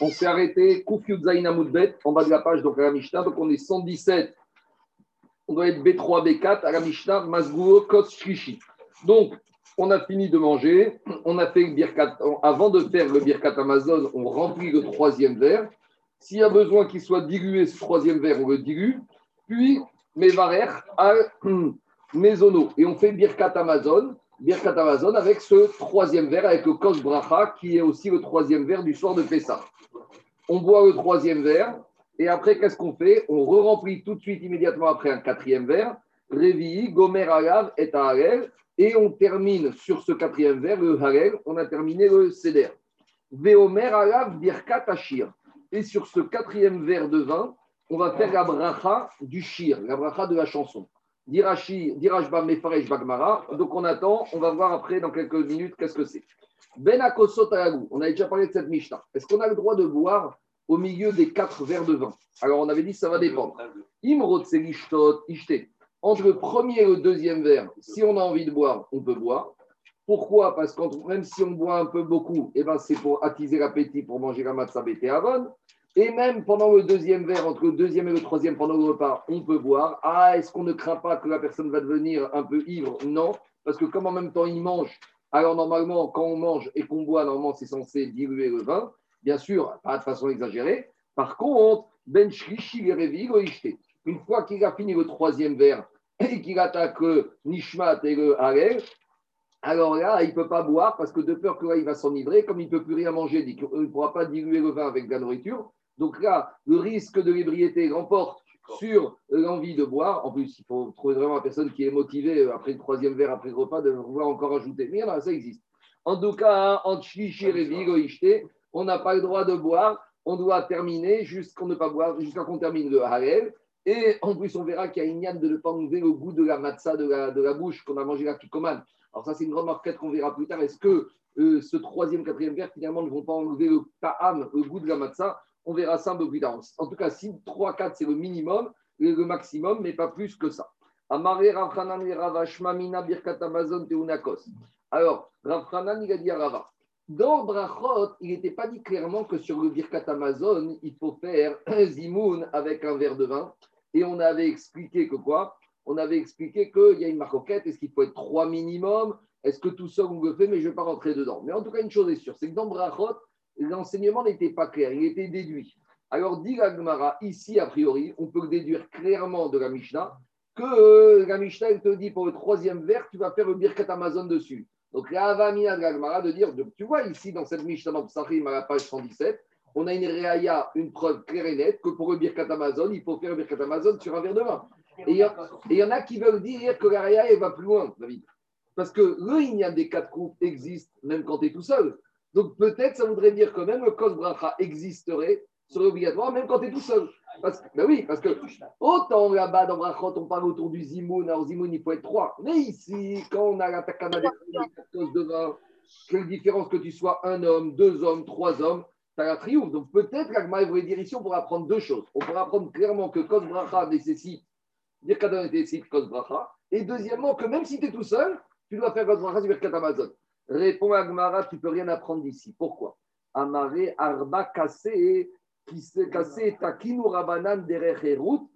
On s'est arrêté, Kufyud Zainamoudbet, en bas de la page, donc à la Mishnah. Donc on est 117. On doit être B3, B4 à la Mishnah, Masguo, Kos, Shlishi. Donc, on a fini de manger. On a fait le birkat. Avant de faire le birkat Amazon, on remplit le troisième verre. S'il y a besoin qu'il soit dilué, ce troisième verre, on le dilue. Puis, Mevarer al Mesono. Et on fait birkat Amazon. Birkat Amazon avec ce troisième verre, avec le Kos Bracha, qui est aussi le troisième verre du soir de Pessah. On boit le troisième verre, et après, qu'est-ce qu'on fait? On re-remplit tout de suite, immédiatement après, un quatrième verre. Révi, Gomer Alav et Harel, et on termine sur ce quatrième verre, le Harel, on a terminé le Seder. Veomer Alav Birkat Ashir. Et sur ce quatrième verre de vin, on va faire la bracha du shir, la bracha de la chanson. Dirachi, Dirashba Mefaresh Bagmara. Donc on attend, on va voir après dans quelques minutes qu'est-ce que c'est. Ben Akosot On a déjà parlé de cette Mishnah. Est-ce qu'on a le droit de boire au milieu des quatre verres de vin? Alors on avait dit ça va dépendre. Ishte. Entre le premier et le deuxième verre, si on a envie de boire, on peut boire. Pourquoi? Parce que même si on boit un peu beaucoup, eh ben c'est pour attiser l'appétit pour manger la matzah avon. Et même pendant le deuxième verre, entre le deuxième et le troisième, pendant le repas, on peut boire. Ah, est-ce qu'on ne craint pas que la personne va devenir un peu ivre? Non, parce que comme en même temps il mange, alors normalement, quand on mange et qu'on boit, normalement, c'est censé diluer le vin. Bien sûr, pas de façon exagérée. Par contre, Ben une fois qu'il a fini le troisième verre et qu'il attaque Nishmat et le Harel, alors là, il ne peut pas boire parce que de peur que là, il va s'enivrer. Comme il ne peut plus rien manger, il ne pourra pas diluer le vin avec de la nourriture. Donc là, le risque de l'ébriété remporte sur l'envie de boire. En plus, il faut trouver vraiment une personne qui est motivée euh, après le troisième verre, après le repas, de vouloir encore ajouter. Mais là, ça existe. En tout cas, en on n'a pas le droit de boire. On doit terminer jusqu'à ne pas boire, jusqu'à qu'on termine le harel. Et en plus, on verra qu'il y a une yann de ne pas enlever le goût de la matzah de la, de la bouche qu'on a mangé la kikoman. Alors ça, c'est une remarque qu'on verra plus tard. Est-ce que euh, ce troisième, quatrième verre, finalement, ne vont pas enlever le ta'am, le goût de la matzah on verra ça un peu plus tard. En tout cas, si 3, 4, c'est le minimum, le maximum, mais pas plus que ça. Alors, Rav il a dit à Rava, dans Brachot, il n'était pas dit clairement que sur le Birkat Amazon, il faut faire un zimoun avec un verre de vin. Et on avait expliqué que quoi? On avait expliqué qu'il y a une maroquette, est-ce qu'il faut être trois minimum? Est-ce que tout seul on le fait? Mais je ne vais pas rentrer dedans. Mais en tout cas, une chose est sûre, c'est que dans Brachot, l'enseignement n'était pas clair, il était déduit. Alors, dit Gmara, ici, a priori, on peut déduire clairement de la Mishnah que euh, la Mishnah, elle te dit pour le troisième verre, tu vas faire le Birkat Amazon dessus. Donc, la Avamina de Gmara de dire, tu vois, ici, dans cette Mishnah, dans Psachim, à la page 117, on a une réaya, une preuve claire et nette que pour le Birkat Amazon, il faut faire le Birkat Amazon sur un verre de vin. Et il y, en a qui veulent dire que la réaya, elle va plus loin, David. Parce que le des quatre coupes existe même quand tu es tout seul. Donc peut-être ça voudrait dire que même le Kos Bracha existerait, serait obligatoire, même quand tu es tout seul. Ben oui, parce que autant là-bas dans Brachot, on parle autour du Zimoun, alors Zimoun, il faut être trois. Mais ici, quand on a la Takana de vin, quelle différence que tu sois un homme, deux hommes, trois hommes, tu as la triomphe. Donc peut-être qu'Agma voulait dire ici, on pourra apprendre deux choses. On pourra apprendre clairement que Kos Bracha nécessite, dire qu'Adam nécessite Kos Bracha. Et deuxièmement, que même si tu es tout seul, tu dois faire Kos Bracha sur Amazon. Répond Agmara, tu peux rien apprendre d'ici. Pourquoi? Amaré Arba Kassé, qui s'est cassé Takinu Rabanan Derecherut.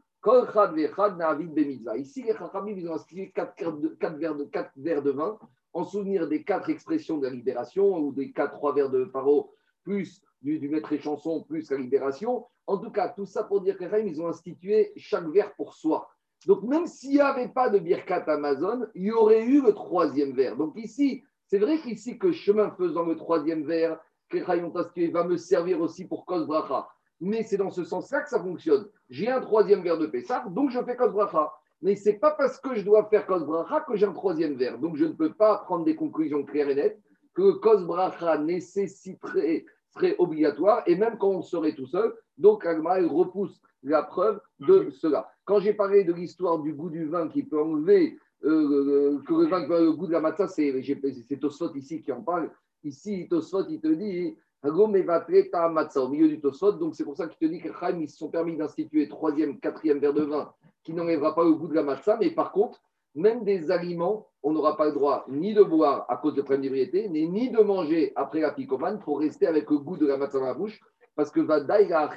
Ici, les Chachamim, ils ont inscrit quatre, quatre, verres de, quatre verres de vin en souvenir des quatre expressions de la libération ou des quatre, trois verres de paro, plus du, du maître et chanson, plus la libération. En tout cas, tout ça pour dire que ils ont institué chaque verre pour soi. Donc, même s'il n'y avait pas de Birkat Amazon, il y aurait eu le troisième verre. Donc, ici, c'est vrai qu'ici, que chemin faisant le troisième verre, va me servir aussi pour Kos Bracha. Mais c'est dans ce sens-là que ça fonctionne. J'ai un troisième verre de Pessah, donc je fais Kos Bracha. Mais ce n'est pas parce que je dois faire Kos Bracha que j'ai un troisième verre. Donc je ne peux pas prendre des conclusions claires et nettes que Kos Bracha nécessiterait, serait obligatoire, et même quand on serait tout seul. Donc Agma, repousse la preuve de cela. Quand j'ai parlé de l'histoire du goût du vin qui peut enlever euh, que le, vin, le goût de la matzah, c'est Tosfot ici qui en parle. Ici, Tosfot, il te dit au milieu du Tosfot. Donc, c'est pour ça qu'il te dit que Chaim, ils se sont permis d'instituer troisième, quatrième verre de vin qui n'enlèvera pas le goût de la matzah. Mais par contre, même des aliments, on n'aura pas le droit ni de boire à cause de problème d'ébriété, ni de manger après la picomane pour rester avec le goût de la matzah dans la bouche. parce que Vadaï, la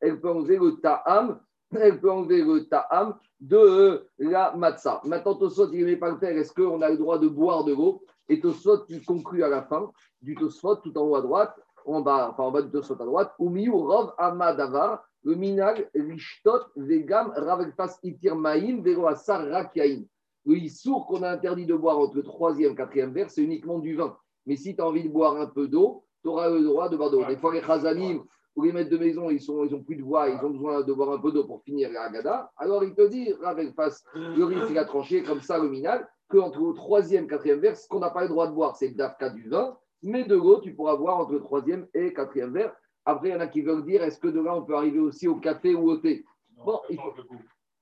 elle peut enlever le ta'am, elle peut enlever le ta'am de la matzah. Maintenant, Tosot, il n'est pas le faire. Est-ce qu'on a le droit de boire de l'eau? Et Tosot, il conclut à la fin du Tosot, tout en haut à droite, en bas, enfin en bas du Tosot à droite, Umiyu Rov Amadavar, le minag Rishtot Vegam Ravelfas Itir Maïm Vero Asar Rakyaim. Le issour qu'on a interdit de boire entre le troisième et quatrième verre, c'est uniquement du vin. Mais si tu as envie de boire un peu d'eau, tu auras le droit de boire d'eau. Des fois, les chazanim ou les maîtres de maison, ils n'ont ils plus de voix, ils ont besoin de boire un peu d'eau pour finir la Haggadah. Alors, il te dit, Ravel face, le riz, il a tranché comme ça, le minal, qu'entre le troisième et quatrième verre, ce qu'on n'a pas le droit de boire, c'est d'Afka du vin, mais de l'eau, tu pourras boire entre le troisième et quatrième verre. Après, il y en a qui veulent dire, est-ce que de là, on peut arriver aussi au café ou au thé? Bon, il faut...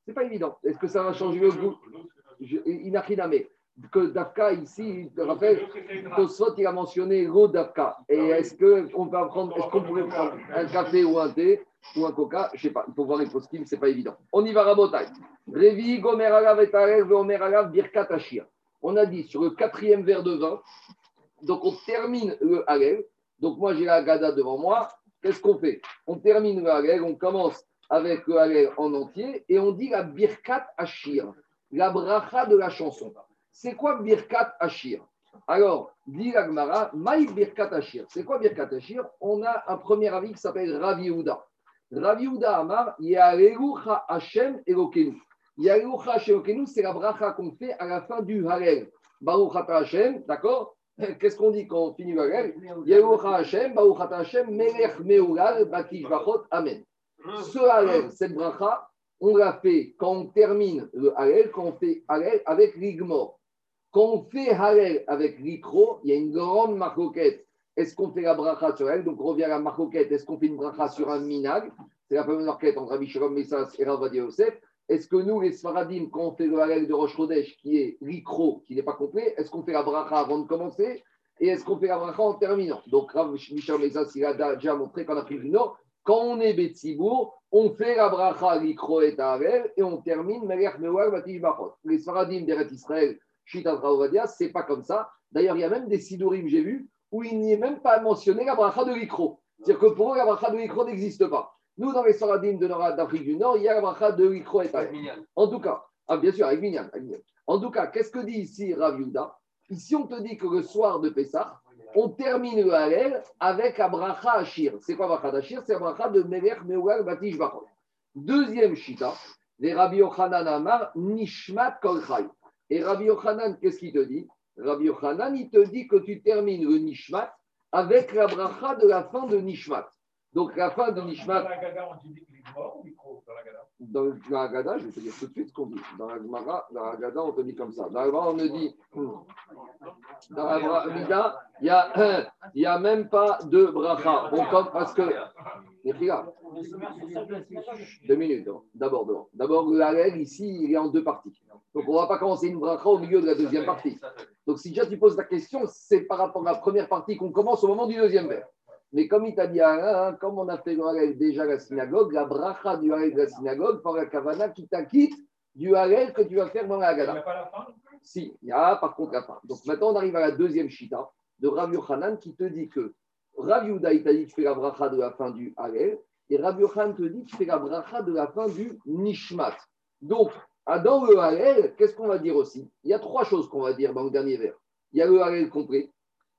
c'est pas évident. Est-ce que ça va changer le goût? Inachiname que Dafka ici, je te rappelle, Tosfot il a mentionné l'eau Dafka. Et est-ce qu'on peut prendre, est-ce qu'on pourrait prendre un café ou un thé ou un coca? Je ne sais pas, il faut voir les post ce n'est pas évident. On y va rabotaille. Révi, Gomer Alav et Gomer Alav, Birkat On a dit sur le quatrième verre de vin, donc on termine le Halel. Donc moi j'ai la Gada devant moi. Qu'est-ce qu'on fait? On termine le Halel, on commence avec le Halel en entier et on dit la Birkat Ashir, la bracha de la chanson. C'est quoi Birkat Ashir? Alors, dit l'Agmara, Maï Birkat Ashir. C'est quoi Birkat Ashir? On a un premier avis qui s'appelle Ravi Uda. Ravi Amar, Yarelucha Hashem Elokenu. Yarelucha Hashem Elokenu, c'est la bracha qu'on fait à la fin du Harel. Baruch Hashem, d'accord? Qu'est-ce qu'on dit quand on finit le Harel? Yarelucha Hashem, Baruch Hashem, Melech Meulal, Batish Bachot, Amen. Ce Harel, cette bracha, on l'a fait quand on termine le Harel, quand on fait Harel avec l'Igmor. Quand on fait Halel avec l'Ikro, il y a une grande marcoquette. Est-ce qu'on fait la bracha sur elle? Donc on revient à la marcoquette. Est-ce qu'on fait une bracha sur un minag? C'est la première marquette entre Rabbi Shalom Messas et Ravadia Yosef. Est-ce que nous, les Sfaradim, quand on fait le Halel de Rosh Chodesh, qui est l'Ikro, qui n'est pas complet, est-ce qu'on fait la bracha avant de commencer? Et est-ce qu'on fait la bracha en terminant? Donc Rabbi Shalom Messas, il a déjà montré qu'en Afrique du Nord, quand on est Betsibour, on fait la bracha l'Ikro et Halel et on termine Melech Mewar Batish Bachot. Les Sfaradim d'Eret Israël, Shita c'est pas comme ça. D'ailleurs, il y a même des sidurim, j'ai vu, où il n'y est même pas mentionné la bracha de l'ikro. C'est-à-dire que pour eux, la bracha de l'ikro n'existe pas. Nous, dans les Saradim de d'Afrique du Nord, il y a la bracha de l'ikro et En tout cas, ah, bien sûr, avec Minyan. En tout cas, qu'est-ce que dit ici Rav Ici, on te dit que le soir de Pessah, on termine le Halel avec la bracha Ashir. C'est quoi bracha d'Ashir? C'est la bracha de Melech Meuel Batish Bachot. Deuxième shita, les Rabbi Yochanan Amar, Nishmat Kol et Rabbi Yochanan, qu'est-ce qu'il te dit? Rabbi Yochanan, il te dit que tu termines le Nishmat avec la bracha de la fin de Nishmat. Donc la fin de Nishmat. Dans la la la Gada, je vais te dire tout de suite ce qu'on dit. Dans la Gemara, dans la Gada, on te dit comme ça. Dans la Gemara, on me dit. Dans la Gada, il n'y a, a même pas de bracha. On compte parce que. Deux minutes. D'abord, d'abord, le Halel, ici, il est en deux parties. Donc, on ne va pas commencer une bracha au milieu de la deuxième partie. Donc, si déjà tu poses la question, c'est par rapport à la première partie qu'on commence au moment du deuxième vers. Mais comme il t'a dit, hein, comme on a fait le déjà à la synagogue, la bracha du Halel de la synagogue par la kavana qui t'acquitte du Halel que tu vas faire dans la Haggadah. Il n'y a pas la fin Si, il y a par contre la fin. Donc maintenant, on arrive à la deuxième shita de Rav Yochanan qui te dit que Rav Yuda, il t'a dit tu fais la bracha de la fin du Halel, et Rav Yochanan te dit tu fais la bracha de la fin du Nishmat. Donc, ah, dans le Halel, qu'est-ce qu'on va dire aussi? Il y a trois choses qu'on va dire dans le dernier vers. Il y a le Halel complet.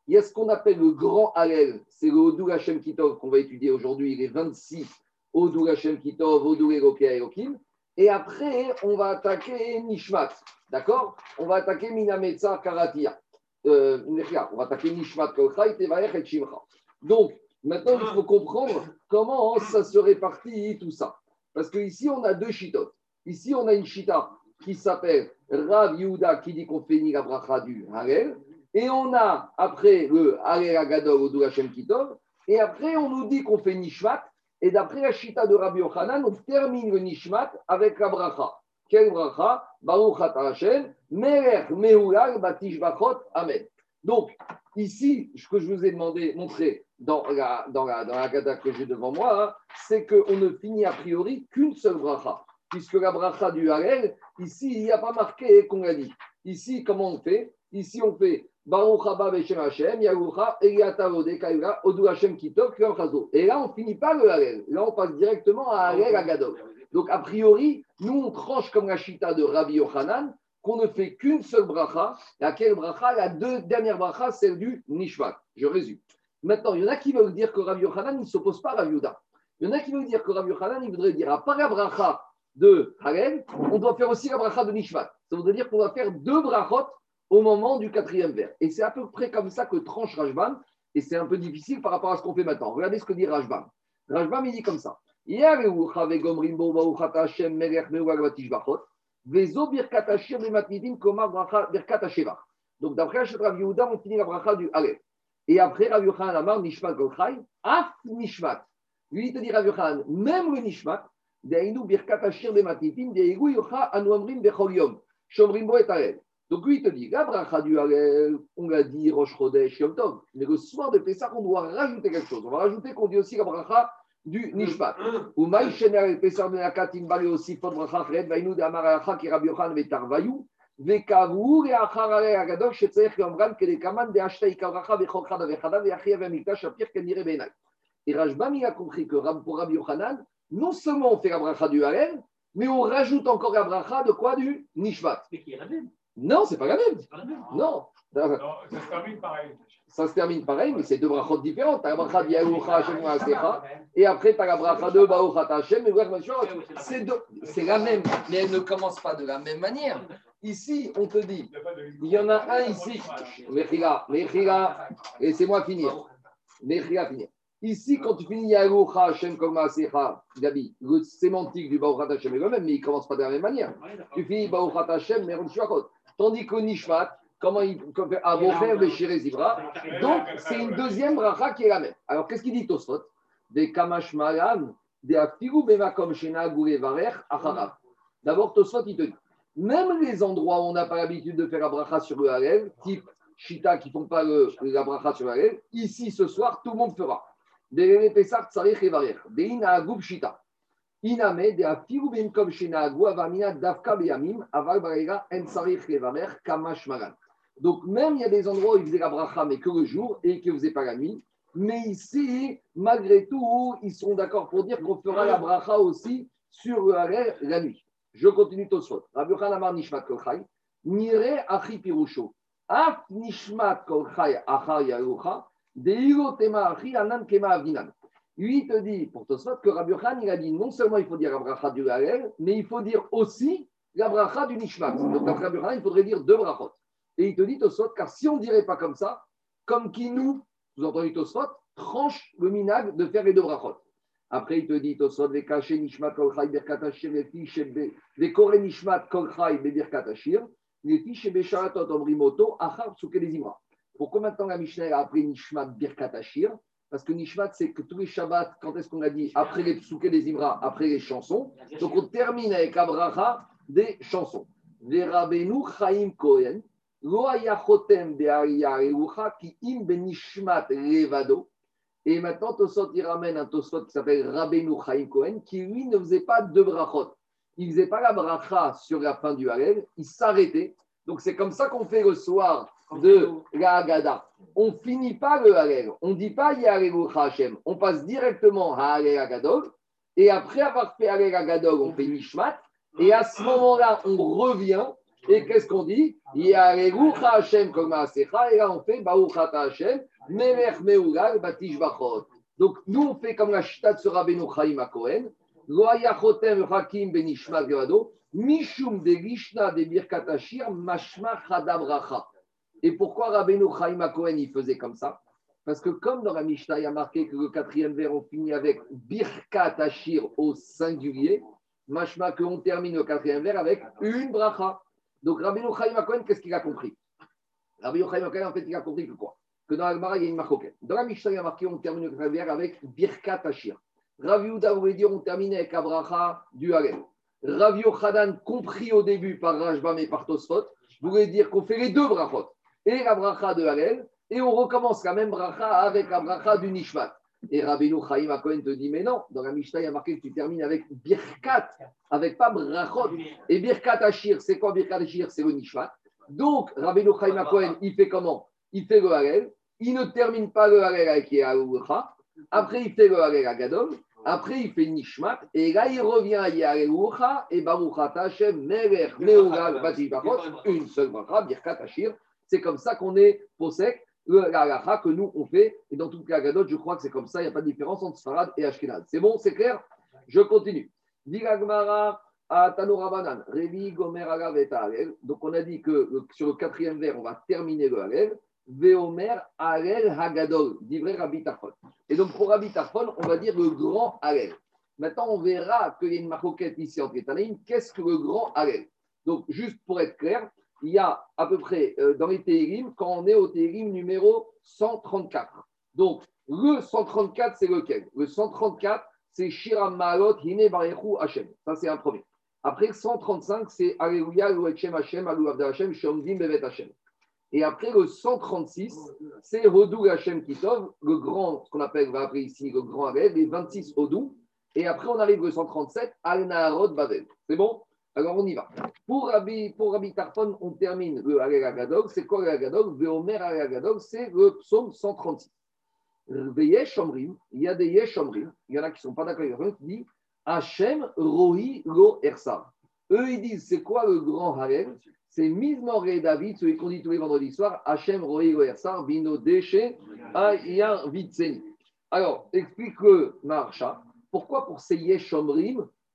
Il y a ce qu'on appelle le grand Halel. C'est le Odou Hashem Kitov qu'on va étudier aujourd'hui, les 26 Odou Hashem Kitov, Odou Elokia Elokim. Et après, on va attaquer Nishmat. D'accord? On va attaquer Minametza Karatia. Euh, on va attaquer Nishmat Kolcha et Shimcha. Donc, maintenant, il faut comprendre comment ça se répartit tout ça. Parce qu'ici, on a deux chitotes. Ici, on a une chita qui s'appelle Rav Yehuda qui dit qu'on fait ni la bracha du Harel. Et on a après le Harel Agadol ou Hashem Kitov. Et après, on nous dit qu'on fait Nishmat. Et d'après la chita de Rabbi Yochanan, on termine le Nishmat avec la bracha. Quelle bracha? Baruch Hashem, Melech Meulal Batish Bachot, Amen. Donc, ici, ce que je vous ai demandé, montré dans la, dans la, dans la gada que j'ai devant moi, hein, c'est qu'on ne finit a priori qu'une seule bracha puisque la bracha du Harel, ici, il n'y a pas marqué qu'on l'a dit. Ici, comment on fait? Ici, on fait Et là, on finit pas le Halel. Là, on passe directement à Halel Agadol. Donc, a priori, nous, on tranche comme la chita de Rabbi Yochanan, qu'on ne fait qu'une seule bracha. Laquelle bracha? La deux dernières brachas, celle du Nishvat. Je résume. Maintenant, il y en a qui veulent dire que Rabbi Yochanan ne s'oppose pas à Rabbi Yuda. Il y en a qui veulent dire que Rabbi Yochanan, il voudrait dire, à part la bracha de Halel, on doit faire aussi la bracha de Nishvat. Ça voudrait dire qu'on va faire deux brachot au moment du quatrième vers. Et c'est à peu près comme ça que tranche Rajban, et c'est un peu difficile par rapport à ce qu'on fait maintenant. Regardez ce que dit Rajban. Rajban, il dit comme ça. Donc, d'après Rav Yehuda, on finit la bracha du Aleph. Et après, Rav Yochanan Amar, Nishmat Golchai, Af Nishmat. Lui, il te dit Rav Yochanan, même le Nishmat, Deinu Birkat Ashir Bematitim, Deigu Yocha Anu Amrim Bechol Yom, Shomrim Bo et. Donc lui, il te dit, la bracha du Halel, on l'a dit, Rosh Chodesh, Yom Tov. Mais le soir de Pessah, on doit rajouter quelque chose. On va rajouter qu'on dit aussi la bracha du Nishmat. Ou Maï Shener Pessah Ben Akatim Bale aussi, Fod bracha Fred, Vainu de Amaracha, qui Rabbi Yochan Vetar Vayou. וכעבור לאחר הרי הגדול שצריך יאמרן כדקמן דאשתא עיקר ברכה בכל חדה וחדה ויחיה והמקדש הפיר כנראה בעיניי. Et Rajbam, il a compris que pour Rabbi Yochanan, non seulement on fait la bracha du Halel, mais on rajoute encore la bracha de quoi Du Nishvat. Mais qui est la même non, c'est pas la même. C'est pas la même. Non. Non, ça se termine pareil. Ça se termine pareil, mais c'est deux brachot différentes. Tu as la bracha de Yahucha et après tu as la bracha de Baruchat Hashem. C'est deux- la même, mais elle ne commence pas de la même manière. Ici, on te dit, Il y en a un ici. Mechila, Mechila, laissez-moi finir. Mechila, finir. Ici, quand tu finis Yahucha Hashem comme Maasecha, Gabi, le sémantique du Baruchat Hashem est le même, mais il ne commence pas de la même manière. Tu finis Baruchat Hashem, mais on. Tandis que Nishmat, comment il comme fait Avocher, Beshire Zivra, donc c'est une deuxième bracha qui est la même. Alors qu'est-ce qu'il dit Tosfot? Des Kamash Malan, des Afigu Bemakom Shena Gouré Varer, Acharav. D'abord, Tosfot, il te dit même les endroits où on n'a pas l'habitude de faire la bracha sur le Halel, type Shita qui ne font pas le- la bracha sur le Halel, ici ce soir, tout le monde fera. Des Pesach Tsarich et Varer, des Inaagub Shita. Iname de afiru bimkom shenagu avamina davka beyamim aval barega en sarich levarer kamash magan. Donc même il y a des endroits où ils faisaient la bracha mais que le jour et qu'ils ne faisaient pas la nuit. Mais ici, malgré tout, ils sont d'accord pour dire qu'on fera la bracha aussi sur le la nuit. Je continue. Rabbi Amar Nishmat achi pirusho. Nishmat achar achi anan kema. Lui, il te dit, pour Tosfot, que Rabbi Yochanan, il a dit non seulement il faut dire la bracha du Halel, mais il faut dire aussi la bracha du Nishmat. Donc, d'après Rabbi Yochanan, il faudrait dire deux brachot. Et il te dit, Tosfot, car si on ne dirait pas comme ça, comme qui nous, vous entendez Tosfot, tranche le minag de faire les deux brachot. Après, il te dit, Tosfot, les caché Nishmat Kolchai Birkat Hashir, les fiches les Kore Nishmat Kolchai Birkat Hashir, les fiches Besharatot Omrimoto, Achar Psuke les. Pourquoi maintenant la Mishnah a appelé Nishmat Birkat Hashir? Parce que Nishmat, c'est que tous les Shabbats, quand est-ce qu'on a dit Après les Psuke des Imra, après les chansons. Donc on termine avec la bracha des chansons. Verabenu Chaim Kohen, erucha ki im benishmat levado. Et maintenant, Tosot, il ramène un Tosot qui s'appelle Rabbeinu Chaim Cohen, qui lui ne faisait pas de brachot. Il ne faisait pas la bracha sur la fin du Harel, il s'arrêtait. Donc c'est comme ça qu'on fait le soir de la Haggadah. On finit pas le Harel, on ne dit pas Yarelu Hashem, on passe directement à Harel Agadol. Et après avoir fait Agadol, on fait Nishmat. Et à ce moment-là, on revient. Et qu'est-ce qu'on dit? Yarelu Hashem comme Asecha. Et là, on fait Baruchat Hashem. Melech Meugal Batish Bachot. Donc, nous, on fait comme la chita de Rabbeinu Chaim à Cohen. Loaya Chotem Hakim Benishmat Gevado. Mishum de Gishna de Birkat Hashir Mashma Chadam Racha. Et pourquoi Rabbeinu Chaim Cohen, il faisait comme ça? Parce que comme dans la Mishnah, il y a marqué que le quatrième vers, on finit avec Birkat Hashir au singulier. Mashma qu'on termine le quatrième vers avec une bracha. Donc, Rabbeinu Chaim Cohen, qu'est-ce qu'il a compris? Rabbeinu Chaim Cohen, en fait, il a compris que quoi? Que dans l'Agmara, il y a une marque. Dans la Mishnah, il a marqué on termine le travers avec Birkat Hashir. Rav Yehuda voulait dire on termine avec Abraha du Halel. Rav Yochanan, compris au début par Rajbam et par Tosfot, voulait dire qu'on fait les deux brachot. Et la bracha de Halel, et on recommence la même bracha avec la bracha du Nishmat. Et Rabbeinu Chaim Akohen te dit, mais non, dans la Mishnah, il y a marqué que tu termines avec Birkat, avec pas brachot. Et Birkat Hashir, c'est quoi Birkat Hashir? C'est le Nishmat. Donc, Rabbeinu Chaim Akohen, il fait comment? Il fait le Halel, il ne termine pas le Halel avec Yaoucha, après il fait le Halel à Gadol, après il fait Nishmat, et là il revient à Yaoucha, et Baruch Hashem, Melech, Meogal, Bati une seule bracha, Birkat Hashir. C'est comme ça qu'on est sec le halacha que nous on fait, et dans toutes les Agadot, je crois que c'est comme ça, il n'y a pas de différence entre Sfarad et Ashkenaz. C'est bon, c'est clair? Je continue. Donc on a dit que sur le quatrième vers, on va terminer le Halel. Veomer Halel Hagadol, dit Rabbi Tarfon. Et donc pour Rabbi Tarfon, on va dire le grand Halel. Maintenant, on verra qu'il y a une maroquette ici entre les Qu'est-ce que le grand Halel Donc, juste pour être clair, il y a à peu près euh, dans les Télim, quand on est au Télim numéro 134. Donc, le 134, c'est lequel? Le 134, c'est Shiram Maalot Hine Barechu Hashem. Ça, c'est un premier. Après, le 135, c'est Alléluia, Louetchem Hashem, Alou Hashem, Shomdim Bevet Hashem. Et après, le 136, c'est Hodou Hashem Kitov, le grand, ce qu'on appelle, va appeler ici le grand Arel, les 26 Hodou. Et après, on arrive au 137, Al Naharod Babel. C'est bon? Alors on y va. Pour Rabbi, pour on termine le. C'est quoi le Agadog Veomer Agadog, c'est le psaume 136. Yesh il y a des Yesh il y en a qui ne sont pas d'accord avec qui disent Hachem Rohi Lo Ersar. Eux, ils disent c'est quoi le grand Halel C'est Mizmor et David, celui qu'on dit tous les vendredis soirs Hachem Rohi Lo Ersar, Bino Deshe, Ayar Vitseni. Alors, explique le. Pourquoi pour ces Yesh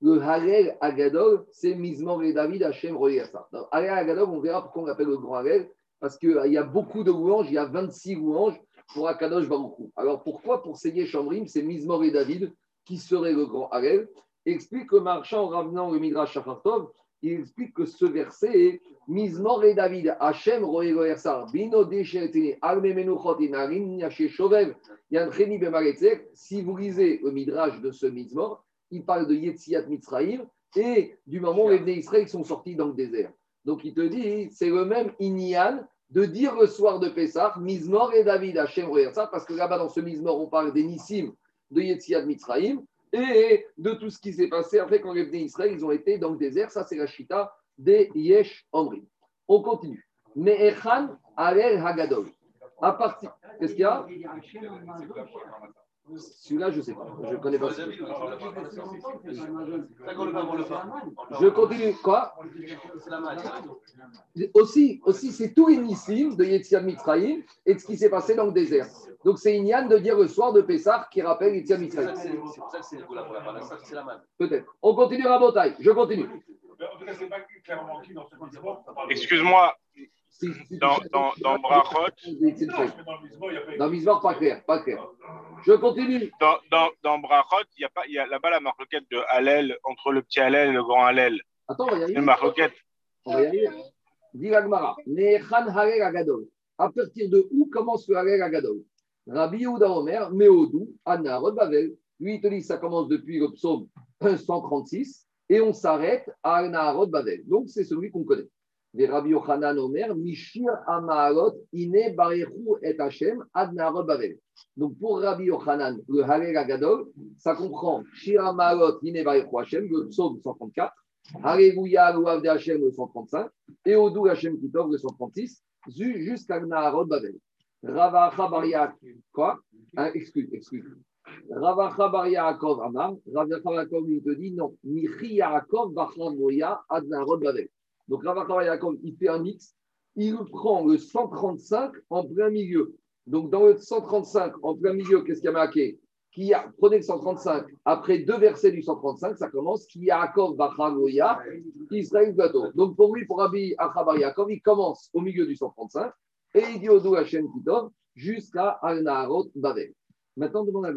le Halel Agadol, c'est Mizmor et David Hachem Royasa. Halel Agadol, on verra pourquoi on l'appelle le grand Halel, parce qu'il euh, y a beaucoup de louanges, il y a 26 louanges pour Akadosh Baruchou. Alors pourquoi pour Seigneur Chambrim, c'est Mizmor et David qui serait le grand Halel Explique le marchand en ramenant le Midrash Shafartov, il explique que ce verset est Mizmor et David, Hachem Royasa, Bino Deshetini, Alme Menuchot, Inarim, Yaché Shovev, Yantreni Bemaletzek. Si vous lisez le Midrash de ce Mizmor, il parle de Yetziat Mitzraïm et du moment où les Bnei Israël sont sortis dans le désert. Donc il te dit, c'est le même Inyan de dire le soir de Pessah, Mizmor et David Hachem ça parce que là-bas dans ce Mizmor, on parle des Nissim de Yetziat Mitzraïm et de tout ce qui s'est passé après quand les Bnei Israël ils ont été dans le désert. Ça, c'est la Shita des Yesh Omri. On continue. Me'echan Alel Hagadol. À partir. Qu'est-ce qu'il y a? Celui-là, je ne sais pas. Je ne connais pas. Je continue. Quoi? Aussi, aussi c'est tout inissim de Yetziat Mitzrayim et de ce qui s'est passé dans le désert. Donc, c'est Inyan de dire le soir de Pessah qui rappelle Yetziat Mitzrayim. Peut-être. On continue à Botaï. Je continue. Excuse-moi, dans, dans, dans Brachot. Dans pas clair, pas clair. Je continue. Dans, dans, dans Brachot, il y a, pas, y a là-bas la marloquette de Hallel, entre le petit Hallel et le grand Hallel. Attends, on va y arriver. Marloquette. On va y arriver. L'Agmara. Nechan Hallel Agadol. À partir de où commence le Hallel Agadol? Rabbi Yehuda Omer, Meodou, Anna, Bavel. Lui, il te dit ça commence depuis le psaume 136 et on s'arrête à Anna, Bavel. Donc, c'est celui qu'on connaît. Rabbi Yochanan Omer, Mishir Amarot, Ine Barechu et Hashem, Ad Bavel. Donc pour Rabbi Yochanan, le Halel Agadol, ça comprend Shir Amarot, Ine Barechu Hashem, le psaume 134, Alléluia, louave de Hashem, le 135, et Odou Hashem Kitov, le 136, jusqu'à Naharot Bavel. Ravacha Bar quoi? Hein, Excuse, excuse. Ravacha Bar Amar, Ravacha Bar il te dit non, Michi Yaakov Bachar Moya, Ad Bavel. Donc Ravacha Yaakov, il fait un mix, il prend le 135 en plein milieu. Donc dans le 135 en plein milieu, qu'est-ce qu'il y a marqué? Qui a, prenez le 135, après deux versets du 135, ça commence qui Yaakov Bachaloya, Israël Gato. Donc pour lui, pour Rabbi Achabar Yaakov, il commence au milieu du 135 et il dit Odo Hashem Kitov jusqu'à Al-Naharot Bavel. Maintenant, demande à.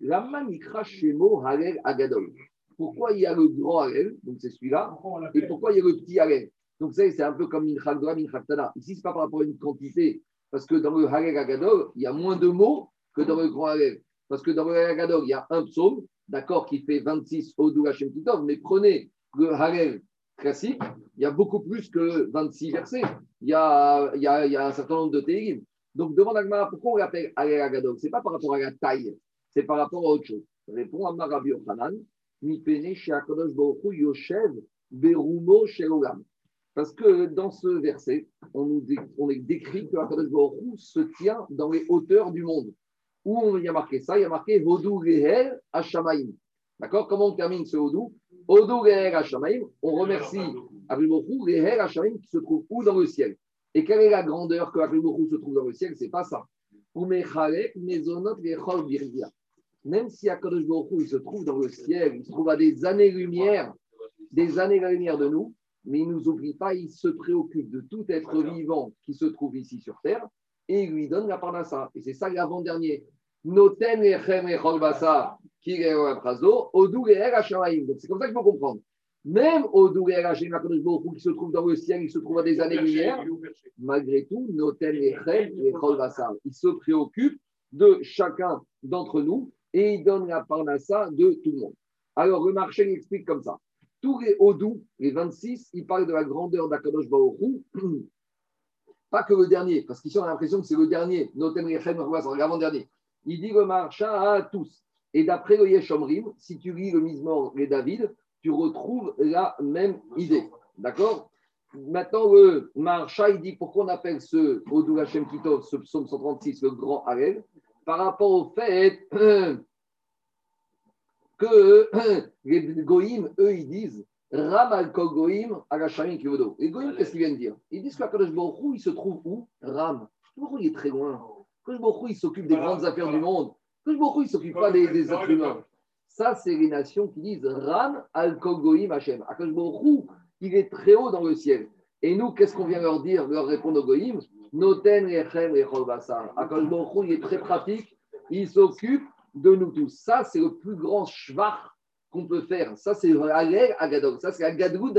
Lama Mikra Shemo Agadol pourquoi il y a le grand Halel, donc c'est celui-là, et pourquoi il y a le petit Halel. Donc ça, c'est un peu comme Minchak Dora, Minchak Tana. Ici, ce n'est pas par rapport à une quantité, parce que dans le Halel Agadol, il y a moins de mots que dans le grand Halel. Parce que dans le Halel Agadol, il y a un psaume, d'accord, qui fait 26 Odou Hashem Kitov, mais prenez le Halel classique, il y a beaucoup plus que 26 versets. Il y a, il y a, il y a un certain nombre de télim. Donc, demande à pourquoi on l'appelle Halel Agadol Ce n'est pas par rapport à la taille, c'est par rapport à autre chose. Répond à Marabi Ochanan, Parce que dans ce verset, on, nous dé- on est décrit que Akadosh Baruch se tient dans les hauteurs du monde. Où on y a marqué ça? Il y a marqué Hodou Gehel Hashamaim. D'accord? Comment on termine ce Hodou? Hodou Gehel Hashamaim. On remercie Hu, Gehel Hashamaim qui se trouve où dans le ciel? Et quelle est la grandeur que Hu se trouve dans le ciel? C'est pas ça. Umechalek Mezonot. Même si Akadosh Baruch Hu, il se trouve dans le ciel, il se trouve à des années-lumière, des années-lumière de nous, mais il ne nous oublie pas, il se préoccupe de tout être vivant qui se trouve ici sur Terre et il lui donne la parnassa. Et c'est ça l'avant-dernier. Noten echem echol basar, kireo abrazo, odou hashamaim. Donc c'est comme ça qu'il faut comprendre. Même odou le'er hashamaim, Akadosh Baruch qui se trouve dans le ciel, il se trouve à des années-lumière, malgré tout, Noten echem echol basar. Il se préoccupe de chacun d'entre nous et il donne la parnassa de tout le monde. Alors le marché explique comme ça. Tous les Odou, les 26, ils parlent de la grandeur d'Akadosh Hu. Pas que le dernier, parce qu'ici on a l'impression que c'est le dernier, Noten Rechem l'avant-dernier. Il dit le marcha à tous. Et d'après le Yeshomrim, si tu lis le Mizmor et David, tu retrouves la même idée. D'accord? Maintenant, le marcha, il dit pourquoi on appelle ce Odou Hashem Kitov, ce psaume 136, le grand Harel, par rapport au fait que les goïms, eux, ils disent Ram al kol goïm agashami kivodo. Les goïms, qu'est-ce qu'ils viennent dire? Ils disent que Kadosh Baruch Hu, il se trouve où? Ram. Kadosh il est très loin. Kadosh Baruch il s'occupe des grandes affaires du monde. Kadosh Baruch il ne s'occupe pas des, des êtres humains. Ça, c'est les nations qui disent Ram al kol goïm Hashem. Baruch Hu, il est très haut dans le ciel. Et nous, qu'est-ce qu'on vient leur dire, leur répondre aux goïms? Noten. Akadosh Baruch Hu, il est très pratique. Il s'occupe de nous tous. Ça, c'est le plus grand schwach qu'on peut faire. Ça, c'est Haller à Gadol. Ça, c'est la Gadgout.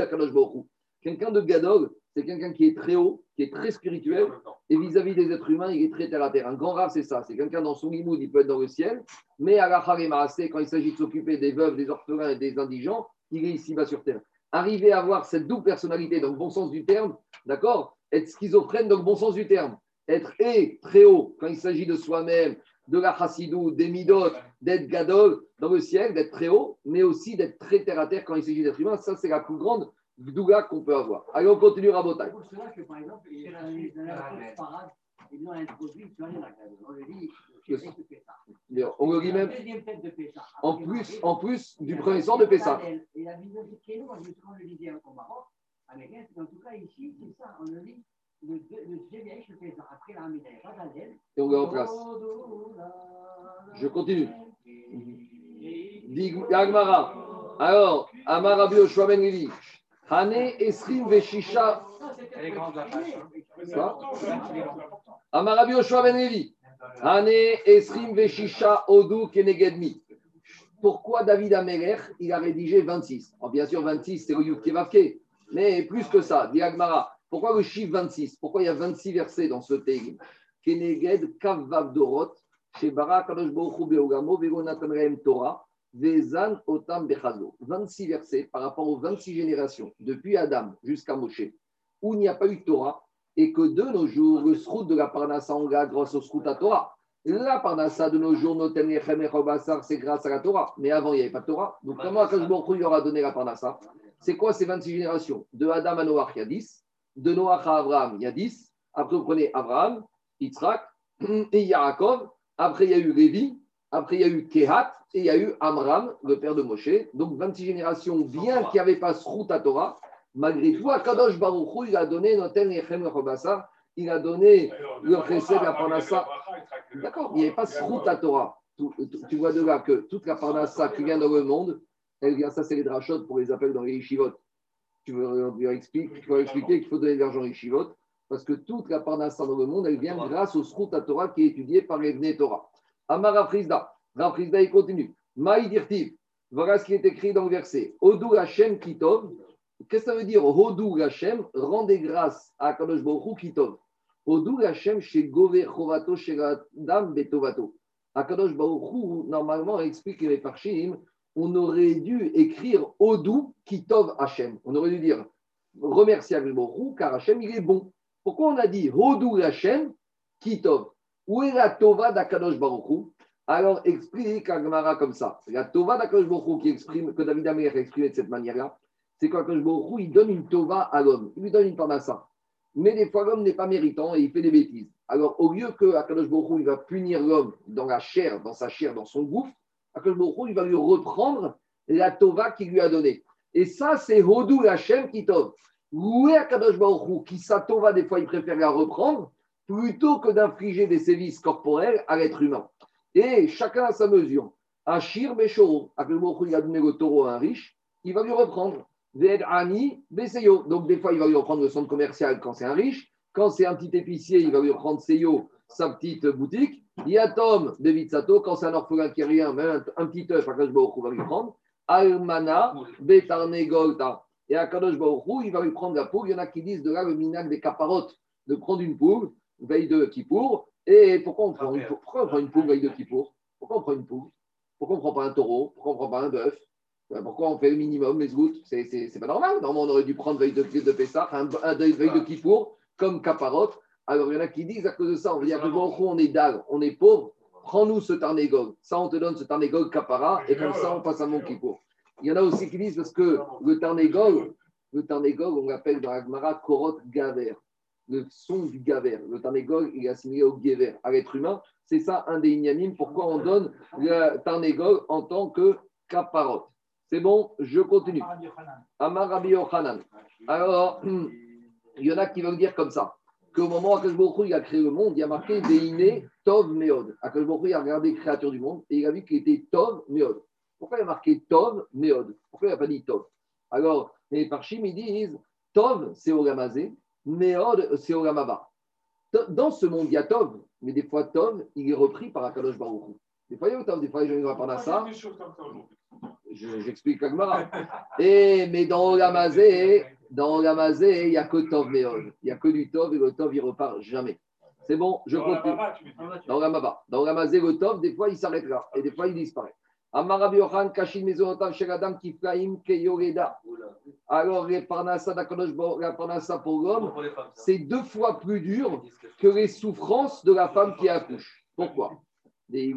Quelqu'un de Gadol, c'est quelqu'un qui est très haut, qui est très spirituel, et vis-à-vis des êtres humains, il est très terre à terre. Un grand rave, c'est ça. C'est quelqu'un dans son limoud, il peut être dans le ciel, mais à la quand il s'agit de s'occuper des veuves, des orphelins et des indigents, il est ici-bas sur terre. Arriver à avoir cette double personnalité, dans le bon sens du terme, d'accord? Être schizophrène dans le bon sens du terme. Être et très haut quand il s'agit de soi-même, de la chassidou, des midot, d'être gadol dans le ciel, d'être très haut, mais aussi d'être très terre à terre quand il s'agit d'être humain. Ça, c'est la plus grande douga qu'on peut avoir. Allez, on continue à Botaï. On le dit, même en plus, en plus du premier de Pessah. Et la vision de Kélo, je le disait au Maroc, en tout cas ici, c'est ça, on le dit, le, le deuxième je fais ça. Après la médaille, pas d'Adèle. Et on le remplace. Je continue. Dit Agmara. Alors, Amar Rabbi Ben Levi. Hane Esrim Veshisha. Elle est grande la page. Quoi? Amar Rabbi Yoshua Ben Levi. Hane Esrim Veshisha Odu Kenegedmi. Pourquoi David Amelech, il a rédigé 26 Alors, Bien sûr, 26, c'est le Yud Kevavke. Mais plus que ça, dit Agmara. Pourquoi le chiffre 26 Pourquoi il y a 26 versets dans ce Tehillim Keneged Kavav Dorot, Shebara Kadosh Beogamo, Torah, Vezan Otam Bechazo. 26 versets par rapport aux 26 générations, depuis Adam jusqu'à Moshe, où il n'y a pas eu de Torah, et que de nos jours, le srout de la Parnassa Anga grâce au srout à Torah. La Parnassa de nos jours, Noten c'est grâce à la Torah. Mais avant, il n'y avait pas de Torah. Donc, comment Akadosh Baruch Hu lui aura donné la Parnassa? C'est quoi ces 26 générations? De Adam à Noach, il y a 10. De Noach à Abraham, il y a 10. Après, vous prenez Abraham, Yitzhak et Yaakov. Après, il y a eu Lévi. Après, il y a eu Kehat et il y a eu Amram, le père de Moshe. Donc, 26 générations, bien qu'il n'y avait pas ce route à Torah, malgré tout, Akadosh Baruch Hu, il a donné Noten Yechem Lechobasa, il a donné le chesed, la parnassa. D'accord, il n'y avait pas ce route à Torah. Tu, tu- tu vois de là que toute la parnassa qui vient dans le monde, vient, ça c'est les drachot pour les appels dans les yeshivot. Tu veux leur- expliquer, faut leur expliquer qu'il faut donner de l'argent aux yeshivot, parce que toute la parnassa dans le monde, elle vient grâce au srout à Torah qui est étudié par les Torah. Amara Frisda, il continue. Maï dirtiv, voilà ce qui est écrit dans le verset. Odou Hashem Kitov. Qu'est-ce que ça veut dire Hashem, rendez grâce à Kadosh Baruch Kitov. Odou Hashem chez Gove Chovato chez Betovato. Akadosh Baruch normalement, explique les Parshim, on aurait dû écrire Odou Kitov Hashem. On aurait dû dire Baruch Hu, car Hashem, il est bon. Pourquoi on a dit Odou Hashem Kitov Où est la Tova d'Akadosh Baruch Hu? Alors explique Agmara comme ça. La Tova d'Akadosh Baruch Hu qui exprime, que David Amer a exprimé de cette manière-là, c'est quand Baruch il donne une tova à l'homme, il lui donne une parnassa. Mais des fois, l'homme n'est pas méritant et il fait des bêtises. Alors, au lieu que Akadosh Baruch il va punir l'homme dans la chair, dans sa chair, dans son gouffre, Akadosh il va lui reprendre la tova qu'il lui a donnée. Et ça, c'est Hodou Hachem qui tove. Loué Akadosh Baruch qui sa tova, des fois, il préfère la reprendre plutôt que d'infliger des sévices corporels à l'être humain. Et chacun a sa mesure. Achir Beshoro, Akadosh Baruch il a à un riche, il va lui reprendre. Ani Beseyo. Donc, des fois, il va lui reprendre le centre commercial quand c'est un riche. Quand c'est un petit épicier, il va lui reprendre Seyo, sa petite boutique. Yatom de Vitsato. Quand c'est un orphelin qui a rien, même un, petit œuf, Akadosh Baruch va lui prendre. Almana Betarne Golta. Et Akadosh Baruch il va lui prendre la poule. Il y en a qui disent de là le minac des caparotes, de prendre une poule, veille de Kippour. Et pourquoi on prend une poule, on prend une poule veille de Kippour? Pourquoi on prend une poule? Pourquoi on ne prend pas un taureau? Pourquoi on ne prend pas un bœuf? Ben, pourquoi on fait le minimum, les scouts C'est pas normal. Normalement, on aurait dû prendre veille de, de Pessah, un, un veille de Kippour, comme caparotte. Alors, il y en a qui disent à cause de ça, on dire que bon, on est dague, on est pauvre, prends-nous ce tarnégog. Ça, on te donne ce tarnégog capara, et comme ça, on passe à mon Kippour. Il y en a aussi qui disent parce que le tarnégog, le tarnégog, on l'appelle dans la Gemara Korot Gaver, le son du Gaver. Le tarnégog, il est assimilé au Gever, à l'être humain. C'est ça un des ignanim. Pourquoi on donne le tarnégog en tant que caparotte c'est bon, je continue. Amar Rabbi Yochanan. Alors, il y en a qui veulent dire comme ça qu'au moment où Akashbokhu il a créé le monde, il a marqué Deiné Tov Meod. Akashbokhu il a regardé les créatures du monde et il a vu qu'il était Tov Meod. Pourquoi il a marqué Tov Meod Pourquoi il n'a pas dit Tov Alors, les Parchim ils disent Tov c'est Ogamazé, Meod c'est Ogamaba. Dans ce monde, il y a Tov, mais des fois Tov, il est repris par Akadosh Baruch Des fois, il y a Tov, des fois, vont apprendre à ça. J'explique Agmara. Et, mais dans Olamazé, dans il n'y a que Tov Meod. Il n'y a que du Tov et le Tov, il repart jamais. C'est bon, je continue. Dans Ramaba. Dans Ramazé, le Tov, des fois, il s'arrête là. Et des fois, il disparaît. Amarabi Kashin Mezonotam, Keyoreda. Alors, les Parnassa la Parnassa pour l'homme, c'est deux fois plus dur que les souffrances de la femme qui accouche. Pourquoi? Des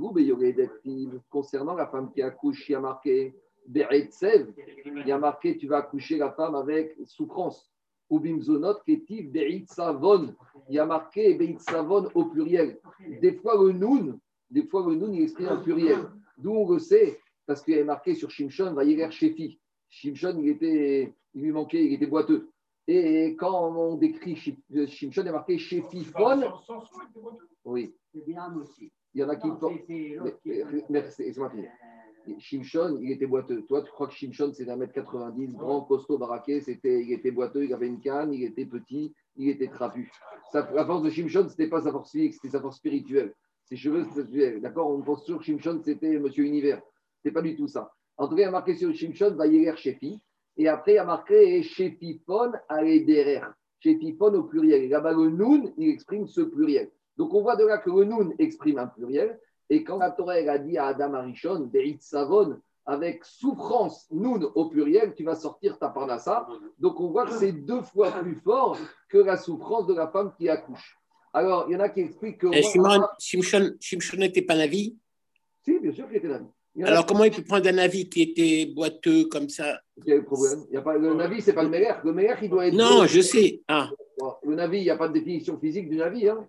concernant la femme qui accouche, il y a marqué il y a marqué tu vas accoucher la femme avec souffrance. Ou bimzonot ketiv savon. Il y a marqué savon au pluriel. Des fois le noun, des fois le noun il exprime en pluriel. D'où on le sait parce qu'il y a marqué sur Shimshon chez Shefi. Shimshon il était, il lui manquait, il était boiteux. Et quand on décrit Shimshon, il y a marqué Shefi Fon. Oui. C'est bien aussi. Il y en a qui. Merci, c'est moi Shimshon, il était boiteux. Toi, tu crois que Shimshon, c'est d'un mètre 90, grand, costaud, baraqué, c'était, il était boiteux, il avait une canne, il était petit, il était trapu. la force de Shimshon, ce n'était pas sa force physique, c'était sa force spirituelle. Ses cheveux spirituels. D'accord On pense sur Shimshon, c'était Monsieur Univers. Ce pas du tout ça. En tout cas, il a marqué sur Shimshon, Vayeler Shefi. Et après, il a marqué Shefifon derrière. Shefifon au pluriel. Et là-bas, le Noun, il exprime ce pluriel. Donc, on voit de là que le Noun exprime un pluriel et quand la Torah a dit à Adam Arishon, Beit Savon, avec souffrance, noun au pluriel, tu vas sortir ta parnassa. Donc on voit que c'est deux fois plus fort que la souffrance de la femme qui accouche. Alors, il y en a qui expliquent que. Et Shimshon n'était pas Navi Si, bien sûr qu'il était Navi. Alors, comment il peut prendre un avis qui était boiteux comme ça? Le problème il y a pas, Le Navi, ce n'est pas le meilleur. Le meilleur, il doit être. Non, je sais. Ah. Le Navi, il n'y a pas de définition physique du Navi. Hein.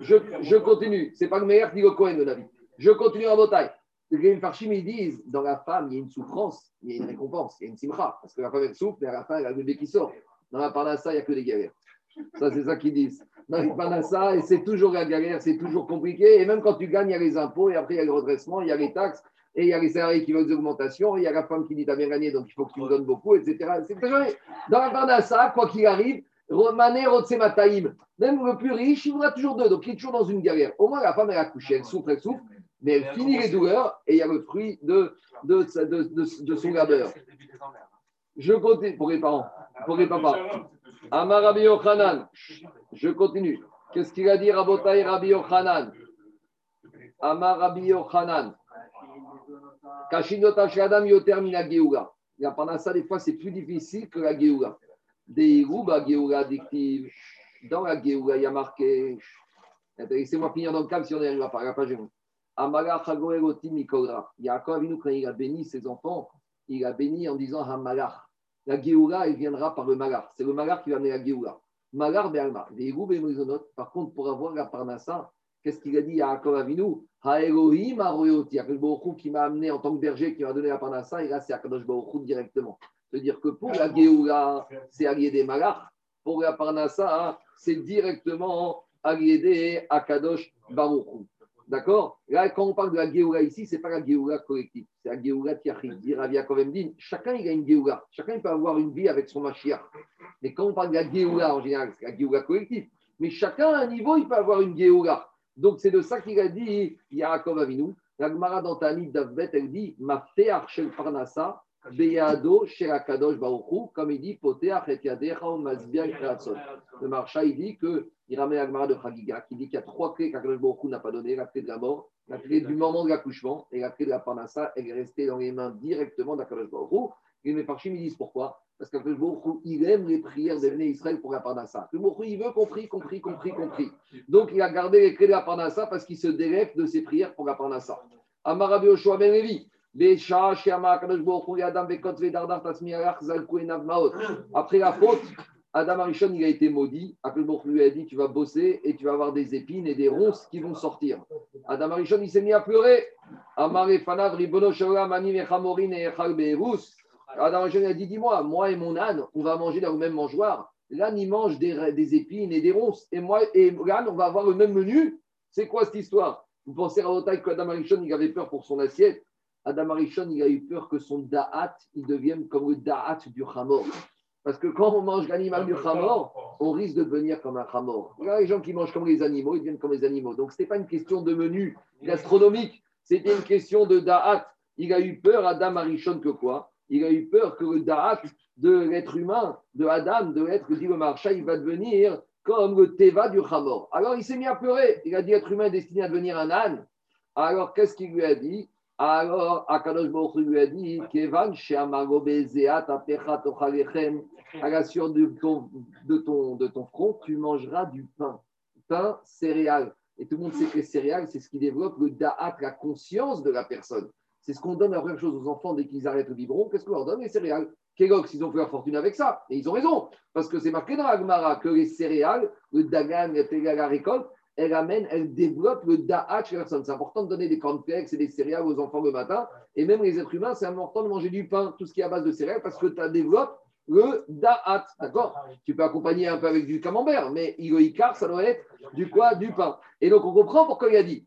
Je, je, continue. C'est pas le meilleur qui le Cohen, le Navi. Je continue en bataille. Les Farshim, ils disent dans la femme, il y a une souffrance, il y a une récompense, il y a une simcha. Parce que la femme, elle souffre, mais à la fin, elle a le bébé qui sort. Dans la parnassa, il n'y a que des galères. Ça, c'est ça qu'ils disent. Dans la parnassa, et c'est toujours la galère, c'est toujours compliqué. Et même quand tu gagnes, il y a les impôts, et après, il y a le redressement, il y a les taxes, et il y a les salariés qui veulent des augmentations, et il y a la femme qui dit T'as bien gagné, donc il faut que tu me donnes beaucoup, etc. Dans la parnassa, quoi qu'il arrive, même le plus riche, il voudra toujours deux. Donc, il est toujours dans une galère. Au moins, la femme, elle a couché, elle souffre, elle souffre, mais elle finit les douleurs et il y a le fruit de, de, de, de son labeur. Je continue pour les parents, pour les papas. Amar Rabbi Yochanan. Je continue. Qu'est-ce qu'il a dit Rabotai Rabbi Yochanan? Amar Rabbi Yochanan. Kashinota Shadam Yoter Mina Geoula. La ça, des fois, c'est plus difficile que la Geoula. Dans la Géoula, il y a marqué. Laissez-moi finir dans le cadre si on n'y arrive pas. La page Amala Chagoeloti Mikodra. Yaakov Avinu, quand il a béni ses enfants, il a béni en disant Hamalach. La Géoula, elle viendra par le Malar. C'est le Malar qui va amener la Géoula. Égou Be'moizonot. Par contre, pour avoir la Parnassa, qu'est-ce qu'il a dit à Yaakov Avinu? Ha Elohim Aroyoti. Akadosh Baruch qui m'a amené en tant que berger, qui m'a donné la Parnassa, et là, c'est Akadosh Baruch directement. C'est-à-dire que pour la Géoula, c'est allié des Malar. Pour la Parnassa, c'est directement allié des Akadosh Baruch Hu. D'accord? Là, quand on parle de la Géoula ici, ce n'est pas la Géoula collective, c'est la Géoula Tiachid. Dit Rav Yaakov Emdin, chacun il a une Géoula. Chacun il peut avoir une vie avec son Mashiach. Mais quand on parle de la Géoula en général, c'est la Géoula collective. Mais chacun à un niveau, il peut avoir une Géoula. Donc c'est de ça qu'il a dit Yaakov Avinu. La Gemara dans Tanit d'Avbet, elle dit Ma parnassa, beyado shel akadosh baruchu, comme il dit Poteach et yadecha mazbia Le marcha, il dit que il ramène la Gemara de Chagiga, qui dit qu'il y a trois clés qu'Akadosh Baruch n'a pas donné la clé de la mort, la clé du moment de l'accouchement et la clé de la Parnassa, elle est restée dans les mains directement d'Akadosh Baruch Et les parchim, ils disent pourquoi? Parce qu'Akadosh Baruch il aime les prières de Israël pour la Parnassa. Le Baruch il veut compris, compris, compris, compris. Donc il a gardé les clés de la Parnassa parce qu'il se délecte de ses prières pour la Parnassa. Amarabi Ben Levi. Après la faute, Adam Arishon, il a été maudit. Akelbourg lui a dit Tu vas bosser et tu vas avoir des épines et des ronces qui vont sortir. Adam Arishon, il s'est mis à pleurer. Adam Arishon a dit Dis-moi, moi et mon âne, on va manger dans le même mangeoire. L'âne, il mange des, épines et des ronces. Et moi et l'âne, on va avoir le même menu. C'est quoi cette histoire? Vous pensez à l'autre qu'Adam Arishon, il avait peur pour son assiette? Adam Arishon, il a eu peur que son da'at, il devienne comme le da'at du Hamor. Parce que quand on mange l'animal du chamor, on risque de devenir comme un y a les gens qui mangent comme les animaux, ils deviennent comme les animaux. Donc, ce n'était pas une question de menu gastronomique, c'était une question de da'at. Il a eu peur, Adam Arishon, que quoi? Il a eu peur que le da'at de l'être humain, de Adam, de l'être, dit le marcha, il va devenir comme le teva du chamor. Alors, il s'est mis à pleurer. Il a dit l'être humain est destiné à devenir un âne. Alors, qu'est-ce qu'il lui a dit? Alors, Akadosh Baruch lui a dit Kevan, à la sueur de ton, de, ton, de ton front, tu mangeras du pain. Pain, céréales. Et tout le monde sait que les céréales, c'est ce qui développe le da'at, la conscience de la personne. C'est ce qu'on donne la première chose aux enfants dès qu'ils arrêtent le biberon. Qu'est-ce qu'on leur donne Les céréales? Kellogg's, ils ont fait leur fortune avec ça. Et ils ont raison. Parce que c'est marqué dans l'Agmara que les céréales, le dagan, la récolte, elle amène, elle développe le da'at chez la personne. C'est important de donner des cornflakes et des céréales aux enfants le matin. Et même les êtres humains, c'est important de manger du pain, tout ce qui est à base de céréales, parce que tu développes le da'at. D'accord? Tu peux accompagner un peu avec du camembert, mais iloïkar, ça doit être du quoi? Du pain. Et donc, on comprend pourquoi il a dit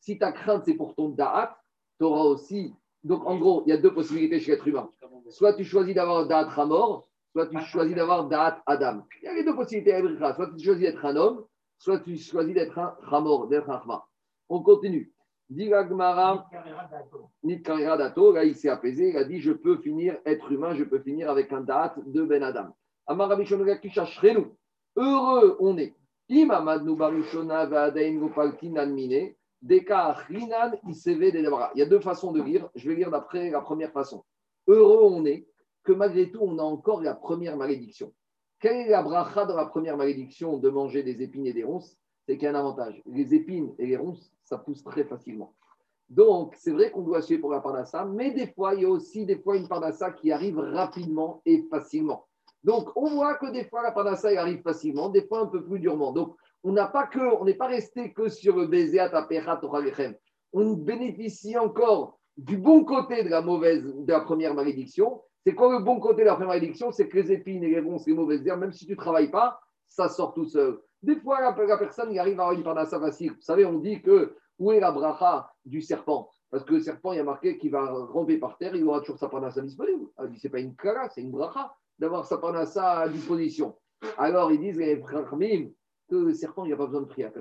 Si ta crainte, c'est pour ton da'at, tu auras aussi. Donc, en gros, il y a deux possibilités chez l'être humain. Soit tu choisis d'avoir un da'at mort soit tu choisis d'avoir Da'at Adam. Il y a les deux possibilités Soit tu choisis d'être un homme, soit tu choisis d'être un Ramor, d'être un. On continue. Diragmara, Nitkarira Dato, là il s'est apaisé, il a dit Je peux finir être humain, je peux finir avec un Da'at de Ben Adam. Heureux on est. Il y a deux façons de lire. Je vais lire d'après la première façon. Heureux on est que malgré tout, on a encore la première malédiction. Quelle est la bracha dans la première malédiction de manger des épines et des ronces? C'est qu'il y a un avantage. Les épines et les ronces, ça pousse très facilement. Donc, c'est vrai qu'on doit suivre pour la parnassa, mais des fois, il y a aussi des fois une parnassa qui arrive rapidement et facilement. Donc, on voit que des fois, la parnassa arrive facilement, des fois un peu plus durement. Donc, on n'a pas que, on n'est pas resté que sur le baiser à On bénéficie encore du bon côté de la mauvaise, de la première malédiction, c'est quoi le bon côté de la première élection C'est que les épines et les ronces, les mauvaises herbes, même si tu ne travailles pas, ça sort tout seul. Des fois, la, personne il arrive à avoir une parnassa facile. Vous savez, on dit que où est la bracha du serpent? Parce que le serpent, il y a marqué qu'il va ramper par terre, il aura toujours sa parnassa disponible. Ce n'est pas une kara, c'est une bracha d'avoir sa parnassa à disposition. Alors, ils disent, les frères que le serpent, il n'y a pas besoin de prier à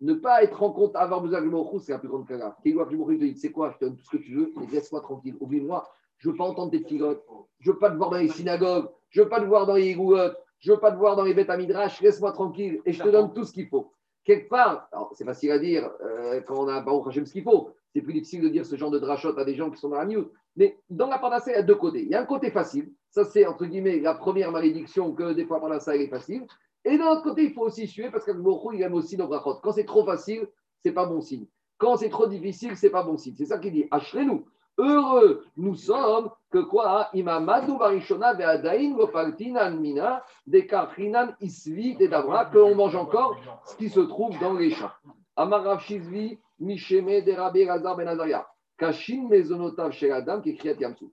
Ne pas être en compte, avoir besoin de Baruch c'est la plus grande kara. Qu'il doit te dit, c'est quoi, je te donne tout ce que tu veux, mais laisse-moi tranquille. Oublie-moi, je ne veux pas entendre tes pilotes. Je ne veux pas te voir dans les synagogues. Je ne veux pas te voir dans les goulottes. Je ne veux pas te voir dans les bêtes à midrash. Laisse-moi tranquille et je te donne tout ce qu'il faut. Quelque part, c'est facile à dire euh, quand on a Baruch Hashem ce qu'il faut. C'est plus difficile de dire ce genre de drachot à des gens qui sont dans la news. Mais dans la Parnassa, il y a deux côtés. Il y a un côté facile. Ça, c'est entre guillemets la première malédiction que des fois Parnassa, elle est facile. Et d'un autre côté, il faut aussi suer parce que il aime aussi nos brachot. Quand c'est trop facile, c'est pas bon signe. Quand c'est trop difficile, c'est pas bon signe. C'est ça qu'il dit. Achrez-nous. Heureux nous sommes que quoi Imamadou barishona ve'adain vopaltina mina dekarinan isvi et davra qu'on mange encore ce qui se trouve dans les champs. Amarav shizvi misheme de Rabbi Razar ben Azaria. Mezonotav kriat yamsou.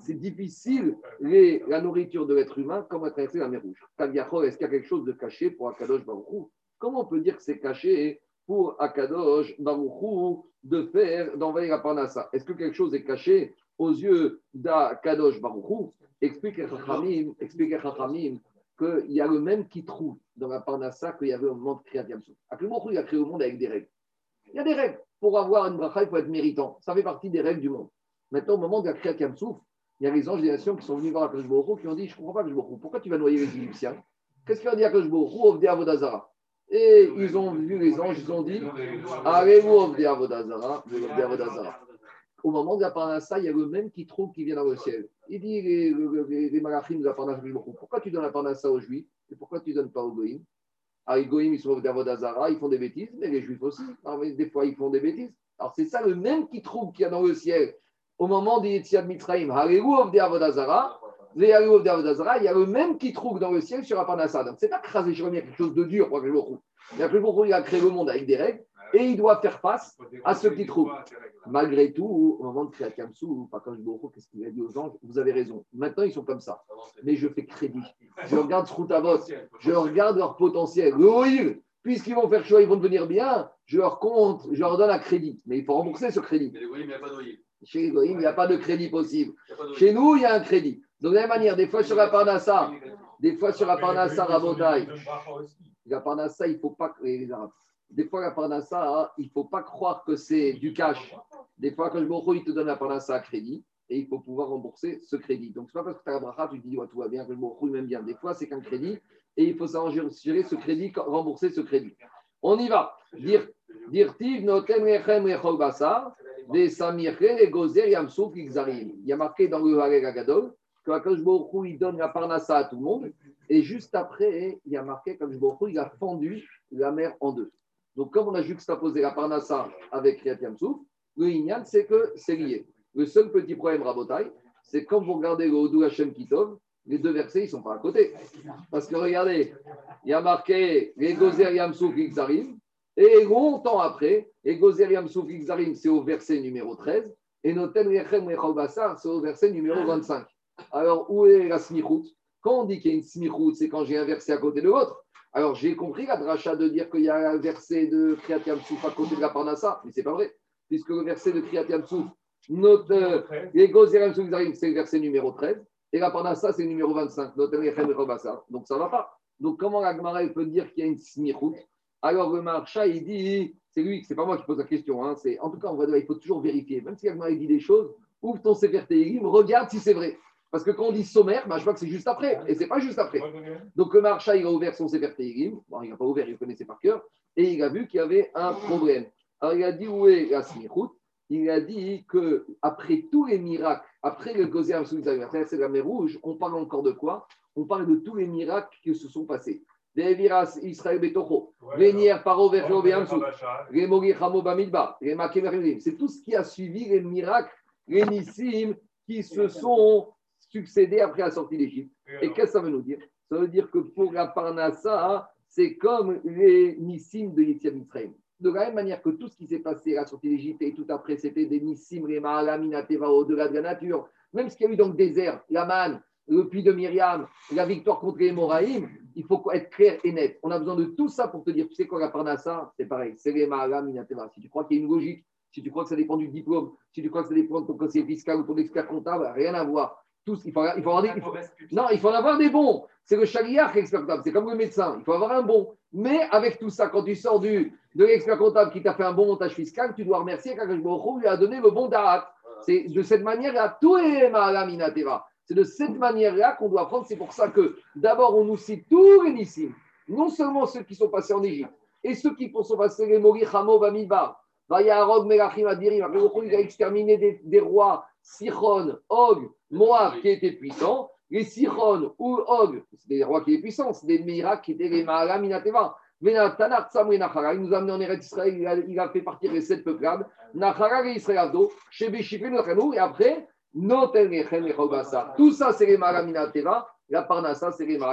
C'est difficile la nourriture de l'être humain comme à traverser la mer rouge. Taviachor, est-ce qu'il y a quelque chose de caché pour Akadosh Baruch Hu? Comment on peut dire que c'est caché pour Akadosh Baruch Hu de faire, d'envahir la Parnassa Est-ce que quelque chose est caché aux yeux d'Akadosh Baruch Hu Explique Chachamim, explique Chachamim qu'il y a le même qui trouve dans la Parnassa qu'il y avait au moment de Kriyat Hu, il a créé le monde avec des règles. Il y a des règles. Pour avoir une bracha, il faut être méritant. Ça fait partie des règles du monde. Maintenant, au moment de la Kriyat il y a les anges des nations qui sont venus voir Akadosh Baruch Hu, qui ont dit, je ne comprends pas Akadosh Baruch Hu, pourquoi tu vas noyer les Égyptiens? Qu'est-ce qu'il a dit Akadosh Baruch Hu Ovdei Avodazara? Et ils ont vu les anges, ils ont dit, Allez-vous Ovdei Avodazara. Au moment de la Parnassa, il y a le même qui trouve qui vient dans le ciel. Il dit, les, les, les malachim de la Parnassa, pourquoi tu donnes la Parnassa aux Juifs et pourquoi tu ne donnes pas aux Goïms? Alors, les Goïms, ils sont Ovdei Avodazara, ils font des bêtises, mais les Juifs aussi. Mais des fois, ils font des bêtises. Alors, c'est ça le même qui trouve qu'il y a dans le ciel. Au moment des Mitzrayim, Allez-vous Ovdei Avodazara, il y a le même qui trouve dans le ciel sur la Parnassa. Donc, c'est pas craser sur quelque chose de dur pour que je. Il y a que il a créé le monde avec des règles et il doit faire face à ceux qui trouvent. Malgré tout, au moment de Yamsou, pas quand je qu'est-ce qu'il a dit aux anges Vous avez raison. Maintenant, ils sont comme ça. Mais je fais crédit. Je regarde Sroutavot, je regarde leur potentiel. Le puisqu'ils vont faire choix, ils vont devenir bien, je leur compte, je leur donne un crédit. Mais il faut rembourser ce crédit. Mais les il n'y a pas d'oïl. Chez les il n'y a pas de crédit possible. Chez nous, il y a un crédit. Donc, de la même manière, des fois sur la Parnassa, des fois sur la Parnassa, Rabotai, la Parnassa, il ne faut pas. Des fois, la Parnassa, hein, il ne faut pas croire que c'est du cash. Des fois, quand je me il te donne la Parnassa à crédit et il faut pouvoir rembourser ce crédit. Donc, ce n'est pas parce que tu as la bracha, tu te dis, ouais, tout va bien, que je me il m'aime bien. Des fois, c'est qu'un crédit et il faut gérer ce crédit, rembourser ce crédit. On y va. Dire, des. Il y a marqué dans le Harel Agadol que Akadosh Baruch Hu, il donne la Parnassa à tout le monde. Et juste après, il y a marqué qu'Akadosh Baruch Hu, il a fendu la mer en deux. Donc, comme on a juxtaposé la Parnassa avec Kriyat Yamsouf, le Inyan, c'est que c'est lié. Le seul petit problème, Rabotai, c'est quand vous regardez le Hodou Hashem Kitov, les deux versets, ils ne sont pas à côté. Parce que regardez, il y a marqué les Gozer Yamsouf Xarim, et longtemps après, les Gozer Yamsouf Xarim, c'est au verset numéro 13, et Noten Rechem Rechol Bassar, c'est au verset numéro 25. Alors, où est la smichout? Quand on dit qu'il y a une smichout, c'est quand j'ai un verset à côté de l'autre. Alors, j'ai compris la dracha de dire qu'il y a un verset de Kriyat Yamsouf à côté de la Parnassa, mais c'est pas vrai, puisque le verset de Kriyat Yamsouf, notre, euh, les c'est le verset numéro 13, et la Parnassa, c'est le numéro 25. Noten Rechem Rechol Bassar. Donc, ça ne va pas. Donc, comment la Gemara peut dire qu'il y a une smichout? Alors, le marcha, il dit, c'est lui, c'est pas moi qui pose la question, hein, c'est, en tout cas, on va, il faut toujours vérifier. Même si la Gemara dit des choses, ouvre ton Sefer regarde si c'est vrai. Parce que quand on dit sommaire, bah, je vois que c'est juste après, et c'est pas juste après. Donc le marcha, il a ouvert son Sefer. Bon, il n'a pas ouvert, il le connaissait par cœur. Et il a vu qu'il y avait un problème. Alors il a dit où est la Il a dit que après tous les miracles, après le Gozer après c'est la mer Rouge, on parle encore de quoi? On parle de tous les miracles qui se sont passés. Viras Israël Betocho, venir paro verjo beamsou, les Mogir Hamo Bamidbar, les Makemerim. C'est tout ce qui a suivi les miracles, les Nissim qui se sont succédés après la sortie d'Égypte. Et qu'est-ce que ça veut nous dire? Ça veut dire que pour la Parnassa, c'est comme les Nissim de Yetziat Mitzrayim. De la même manière que tout ce qui s'est passé à la sortie d'Égypte et tout après, c'était des Nissim, les Maalaminateva, au-delà de la nature. Même ce qu'il y a eu dans le désert, la manne, le puits de Myriam, la victoire contre les Moraïm, il faut être clair et net. On a besoin de tout ça pour te dire, tu sais quoi, la Parnassa, c'est pareil, c'est les Maalaminateva. Si tu crois qu'il y a une logique, si tu crois que ça dépend du diplôme, si tu crois que ça dépend de ton conseiller fiscal ou ton expert comptable, rien à voir. Tous, il faut, il faut avoir des, il faut- non, il faut en avoir des bons. C'est le chariard qui est expert comptable. C'est comme le médecin. Il faut avoir un bon. Mais avec tout ça, quand tu sors du, de l'expert comptable qui t'a fait un bon montage fiscal, tu dois remercier qu'Akash Baruch lui a donné le bon darat. C'est de cette manière-là, tout est malaminatera. C'est de cette manière-là qu'on doit apprendre. C'est pour ça que d'abord, on nous cite tous les Nissim. Non seulement ceux qui sont passés en Égypte, et ceux qui sont passés les Mori, Hamo, Bamidbar. Vayarog, Melachim, Adirim. Il a exterminé des, des rois, Sichon, Og, Moab, qui étaient puissants. Les Sichon ou Og, c'est des rois qui étaient puissants, c'est des miracles qui étaient les. Vena Tanar Tsamri Nachara, il nous a amené en Eretz Israël, il a, il a fait partir les sept peuplades, Nachara et Israël Avdo, Shebe Shifrin Lachanou, et après, Notel Nechem Echol Basa. Tout ça, c'est les Mara Minateva, la Parnassa, c'est les. Et donc,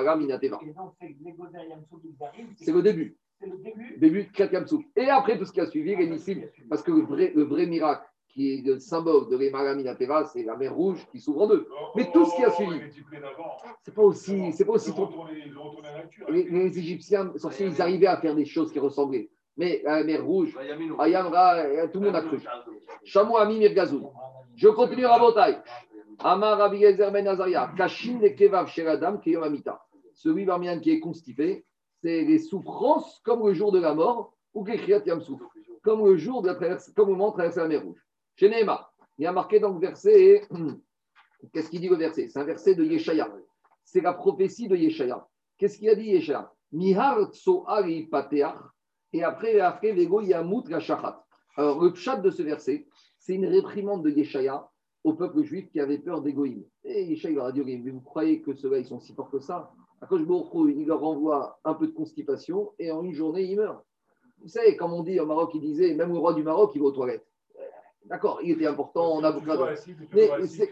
c'est le début, C'est le début. début de Yamsouf. Et après, tout ce qui a suivi, les Nissim, parce que le vrai, le vrai miracle, qui est le symbole de l'Emara Minateva, c'est la mer rouge qui s'ouvre en deux. Mais tout ce qui a suivi. Diplômés d'avant. C'est pas aussi, c'est pas aussi à nature. les, les Égyptiens sorciers, ils arrivaient à faire des choses qui ressemblaient. Mais la mer rouge, Ayam Ra, tout le monde a cru. Chameau Ami Mirgazoun. Je continue Rabotai. Amar Rabbi Yezer Ben Azaria. De Kevav Sheradam Keyom Amita. Celui parmi qui est constipé, c'est les souffrances comme le jour de la mort ou Kechiat Yamsouf. Comme le jour de la traversée, comme au moment de traverser la mer rouge. Chez il y a marqué dans le verset, qu'est-ce qu'il dit le verset? C'est un verset de Yeshaya. C'est la prophétie de Yeshaya. Qu'est-ce qu'il a dit Yeshaya? Mihar Tsoari Pateach. Et après, après Vego Yamut la. Alors, le pshat de ce verset, c'est une réprimande de Yeshaya au peuple juif qui avait peur d'Égoïm. Et Yeshaya leur a dit Mais vous croyez que ceux-là, ils sont si forts que ça? Akash il leur envoie un peu de constipation et en une journée, ils meurent. Vous savez, comme on dit au Maroc, il disait Même le roi du Maroc, il va aux toilettes. D'accord, il était important, on a beaucoup de. Mais- mais c'est-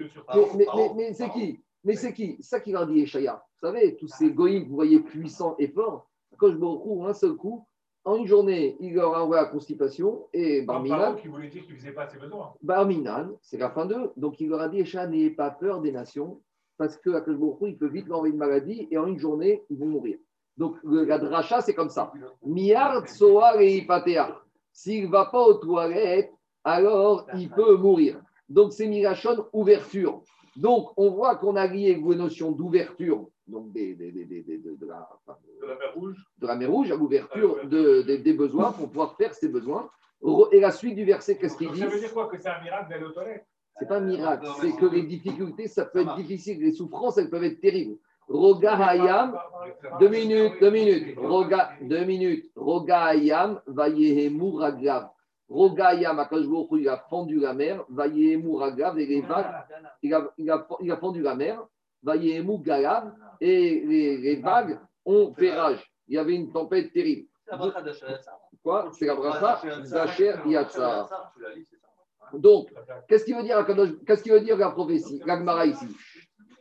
qui? Mais c'est qui? Ça qui leur dit Yeshaya. Vous savez, tous ces goïms que vous voyez puissants et forts, Akash Baruch Hu, un seul coup, en une journée, il leur envoie la constipation et Barminan, qui voulait dire qu'il faisait pas ses besoins. Barminan, c'est la fin d'eux. Donc il leur a dit Yeshaya, n'ayez pas peur des nations, parce que Hu, il peut vite leur envoyer une maladie et en une journée, ils vont mourir. Donc le, la dracha, c'est comme ça. Miard Soar et Ipatea. S'il ne va pas aux toilettes, alors il peut mourir. Donc c'est Mirachon, ouverture. Donc on voit qu'on a lié les notions d'ouverture, donc des, des- des- des- des- de, la, enfin, De la mer rouge. de la mer rouge à l'ouverture de- des- des besoins pour pouvoir faire ses besoins. Et la suite du verset, qu'est-ce qu'il dit ça veut dire quoi Que c'est un miracle d'aller aux toilettes C'est pas un miracle, c'est que les difficultés, ça peut être difficile, les souffrances, elles peuvent être terribles. Roga Hayam, deux minutes, deux minutes, Roga, deux minutes, Roga Hayam, Vayehemu Raglav. Il a fendu la mer, Vayehemu Raglav, et les vagues, il a, il a, il a fendu la mer, Vayehemu Galav, et les, les vagues ont fait rage. Il y avait une tempête terrible. Quoi? C'est la bracha Zacher Yatsa. Donc, Qu'est-ce qu'il veut dire, qu'est-ce qu'il veut dire la prophétie, ici?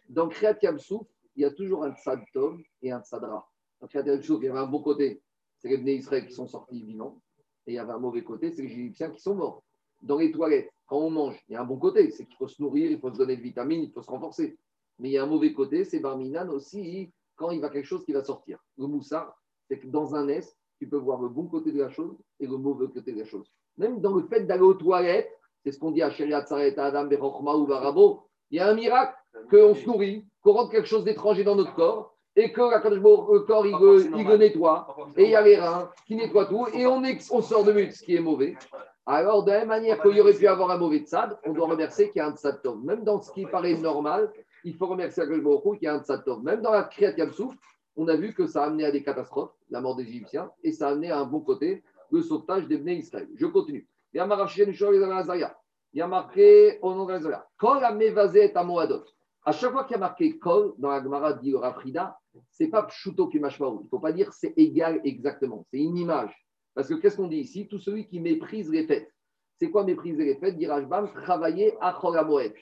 Dans Kriyat Yamsouf, il y a toujours un Tzad Tov et un Tzadra. Dans Kriyat Yamsouf, il y avait un bon côté, c'est les Bnei Israël qui sont sortis vivants, et il y avait un mauvais côté, c'est les Égyptiens qui sont morts. Dans les toilettes, quand on mange, il y a un bon côté, c'est qu'il faut se nourrir, il faut se donner de vitamines, il faut se renforcer. Mais il y a un mauvais côté, c'est Barminan aussi, quand il va quelque chose qui va sortir. Le moussard, c'est que dans un nest, tu peux voir le bon côté de la chose et le mauvais côté de la chose. Même dans le fait d'aller aux toilettes, c'est ce qu'on dit à Sheriat Saret Adam Bechochma ou Barabo. Il y a un miracle qu'on se nourrit, qu'on rentre quelque chose d'étranger dans notre corps et que la le corps il le, il le nettoie et il y a les reins qui nettoient tout et on, sort de mute, ce qui est mauvais. Alors, de la même manière qu'il y aurait pu avoir un mauvais tzad, on doit remercier qu'il y a un tzad tov. Même dans ce qui paraît normal, il faut remercier Akadosh Baruch qu'il y a un tzad tov. Même dans la Kriyat Yamsouf, on a vu que ça a amené à des catastrophes, la mort des Égyptiens, et ça a amené à un bon côté, le sauvetage des Bnei Israël. Je continue. Il y a marqué au nom de Azariah. Kol Amevazet Amoadot. À chaque fois qu'il y a marqué Kol dans la Gemara dit Rafrida, c'est pas Pshuto qui Il ne faut pas dire c'est égal exactement. C'est une image. Parce que qu'est-ce qu'on dit ici? Tout celui qui méprise les fêtes. C'est quoi mépriser les fêtes? Dit Rajbam, travailler à Cholamoed.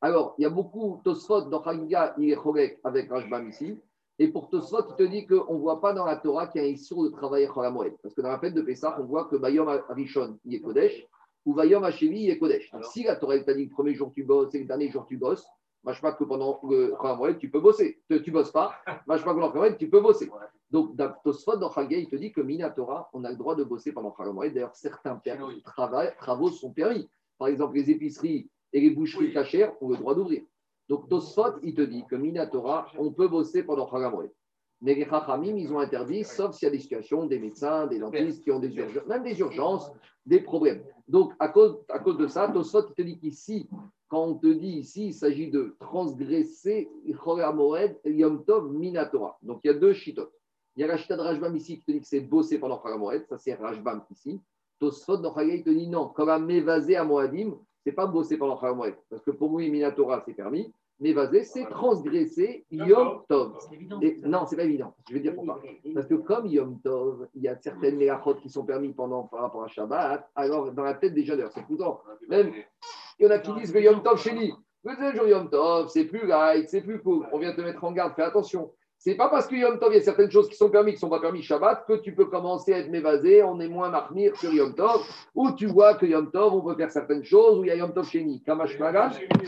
Alors, il y a beaucoup, Tosfot dans Chagiga, il est Cholek avec Rajbam ici. Et pour Tosfot, il te dit qu'on ne voit pas dans la Torah qu'il y a un issur de travailler à Moed. Parce que dans la fête de Pessah, on voit que Bayom Rishon, il est Kodesh, ou Bayom Hashevi, il est Kodesh. Donc, si la Torah t'a dit le premier jour tu bosses et le dernier jour tu bosses, pas que pendant le tu peux bosser. Tu ne bosses pas, je pas que pendant Moed, tu peux bosser. Donc, Tosfot, dans Chagiga, il te dit que Mina Torah, on a le droit de bosser pendant Moed. D'ailleurs, certains travaux sont permis. Par exemple, les épiceries et les boucheries cachères ont le droit d'ouvrir. Donc, Tosfot, il te dit que Minatora, on peut bosser pendant Chagamoed. Mais les Chachamim, ils ont interdit, sauf s'il y a des situations, des médecins, des dentistes qui ont des urgences, même des urgences, des problèmes. Donc, à cause, à cause de ça, Tosfot, il te dit qu'ici, quand on te dit ici, il s'agit de transgresser Chagamoed, Yom Tov, Minatora. Donc, il y a deux chitotes. Il y a la chita de Rajbam ici qui te dit que c'est bosser pendant Chagamoed, ça c'est Rajbam ici. Tosfot, dans te dit non, comme à Mévazé à Moadim, c'est pas bosser pendant Chagamoed. Parce que pour moi, Minatora, c'est permis. Mévasé, c'est transgresser Yom Tov. Et, non, c'est pas évident. Je vais dire pourquoi. Parce que comme Yom Tov, il y a certaines mélachot qui sont permis pendant, par rapport à Shabbat, alors dans la tête des jeûneurs, c'est tout le temps. Même, il y en a qui disent que Yom Tov chez lui, le jour Yom Tov, c'est plus light, c'est plus cool. On vient te mettre en garde, fais attention. C'est pas parce que Yom Tov, il y a certaines choses qui sont permises, qui sont pas permises Shabbat, que tu peux commencer à être mévasé, on est moins marmire que Yom Tov, ou tu vois que Yom Tov, on peut faire certaines choses, où il y a Yom Tov nous. Kamash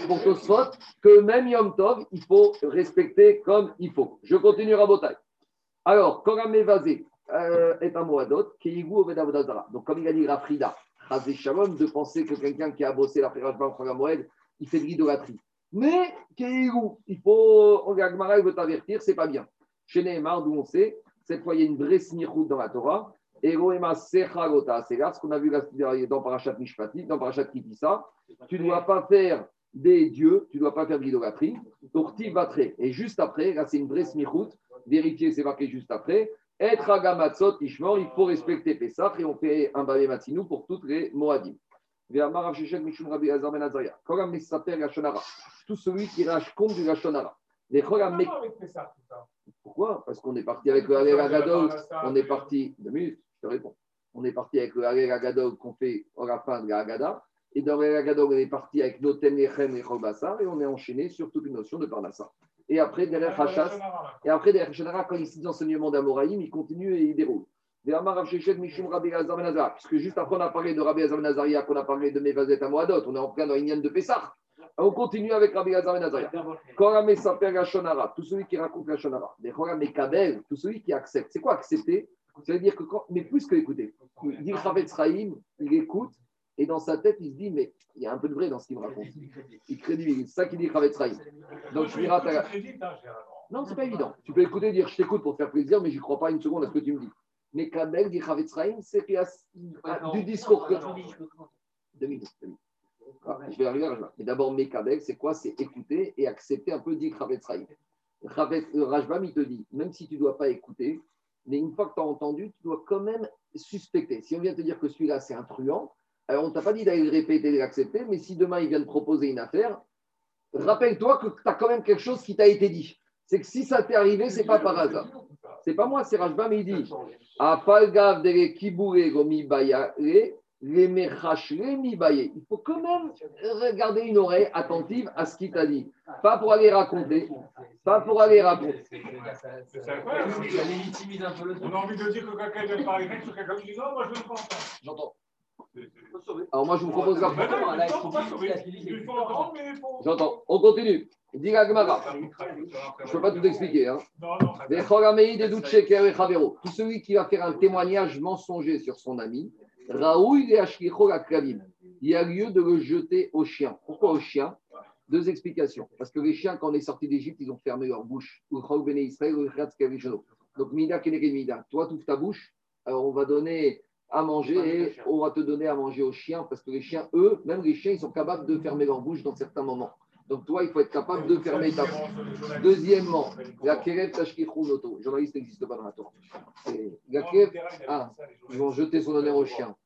pour Tosfot, que même Yom Tov, il faut respecter comme il faut. Je continue à Rabotai. Alors, un mévasé euh, est un moadot, Keigou Oved Avodazara. Donc, comme il a dit Rafrida, Razé Shalom, de penser que quelqu'un qui a bossé la Pérajba en Moed, il fait de l'idolâtrie. Mais, Keigou, il faut, on Agmara, il veut t'avertir, c'est pas bien. Chez Nehemar, d'où on sait, cette fois, il y a une vraie smichout dans la Torah. Eroema Sechalota, c'est là ce qu'on a vu dans Parashat Mishpati, dans Parashat Kitissa. Tu ne dois pas faire des dieux, tu ne dois pas faire de l'idolâtrie. Donc, Tibatré. Et juste après, là, c'est une vraie smichout. Vérifier, c'est marqué juste après. Être agamatzot ishmor, il faut respecter Pessah et on fait un babé matinou pour toutes les Moadim. Ben. Tout celui qui rage compte du Lachonara. Pourquoi? Parce qu'on est parti avec le Halel Agadol. On est parti. Deux minutes, je te réponds. On est parti avec le Halel Agadol qu'on fait à la fin de la. Et dans le Agadol, on est parti avec Noten Lechem et Chobassar. Et on est enchaîné sur toute une notion de Parnassa. Et après, derrière Hachas. Et après, derrière Shonara, quand il cite l'enseignement d'Amoraïm, il continue et il déroule. Elazar ben. Puisque juste après, on a parlé de Rabbi Elazar ben Azaria, qu'on a parlé de Mevazet Amoadot, on est en plein dans l'Inyan de Pessah. On continue avec Rabbi Elazar ben Azaria. Korame Saper Shonara, tout celui qui raconte la Shonara. Des Korame Kabel, tout celui qui accepte. C'est quoi accepter? Ça veut dire que, quand, mais plus que écouter. Il dit Chavetz Chaim, il écoute, et dans sa tête, il se dit, mais il y a un peu de vrai dans ce qu'il me raconte. Il crédibilise. C'est ça qu'il dit Chavetz Chaim. Donc, je dirai à ta- hein, non, c'est pas évident. Tu peux écouter dire je t'écoute pour te faire plaisir, mais je crois pas une seconde à ce que tu me dis. Mais Kabel dit Chavetz Chaim, c'est qu'il y a ah, du discours. que- Deux minutes, je vais arriver à Rajba. Mais d'abord, Mekabel, c'est quoi? C'est écouter et accepter un peu dit Chavetz Chaim. Chavetz- euh, Rajbam, il te dit, même si tu ne dois pas écouter, mais une fois que tu as entendu, tu dois quand même suspecter. Si on vient te dire que celui-là, c'est un truand, alors on ne t'a pas dit d'aller le répéter et l'accepter, mais si demain il vient te proposer une affaire, rappelle-toi que tu as quand même quelque chose qui t'a été dit. C'est que si ça t'est arrivé, c'est pas par hasard. C'est pas moi, c'est Rajbam, il dit Apalgav de kibouré gomi bayare. Il faut quand même regarder une oreille attentive à ce qu'il t'a dit. Pas pour aller raconter, pas pour aller raconter. C'est incroyable. On a envie de dire que quelqu'un vient de parler grec sur quelqu'un dit non, moi je ne pense pas. J'entends. Alors moi, je vous propose. Mais mais faut. J'entends. On continue. Dis la Gemara. Je ne peux pas tout expliquer. Hein. Tout celui qui va faire un témoignage mensonger sur son ami, et Klavim. Il y a lieu de le jeter au chien. Pourquoi au chien? Deux explications. Parce que les chiens, quand on est sorti d'Égypte, ils ont fermé leur bouche. Kavishono. Donc, Mida Mida. Toi, tu ta bouche. Alors, on va donner à manger et on va te donner à manger aux chiens parce que les chiens, eux, même les chiens, ils sont capables de fermer leur bouche dans certains moments. Donc, toi, il faut être capable de fermer ta bouche. Deuxièmement, la Kerev Tashkichou Noto. Journaliste n'existe pas dans la Torah. La Kerev, ah, ils vont jeter son honneur au chien.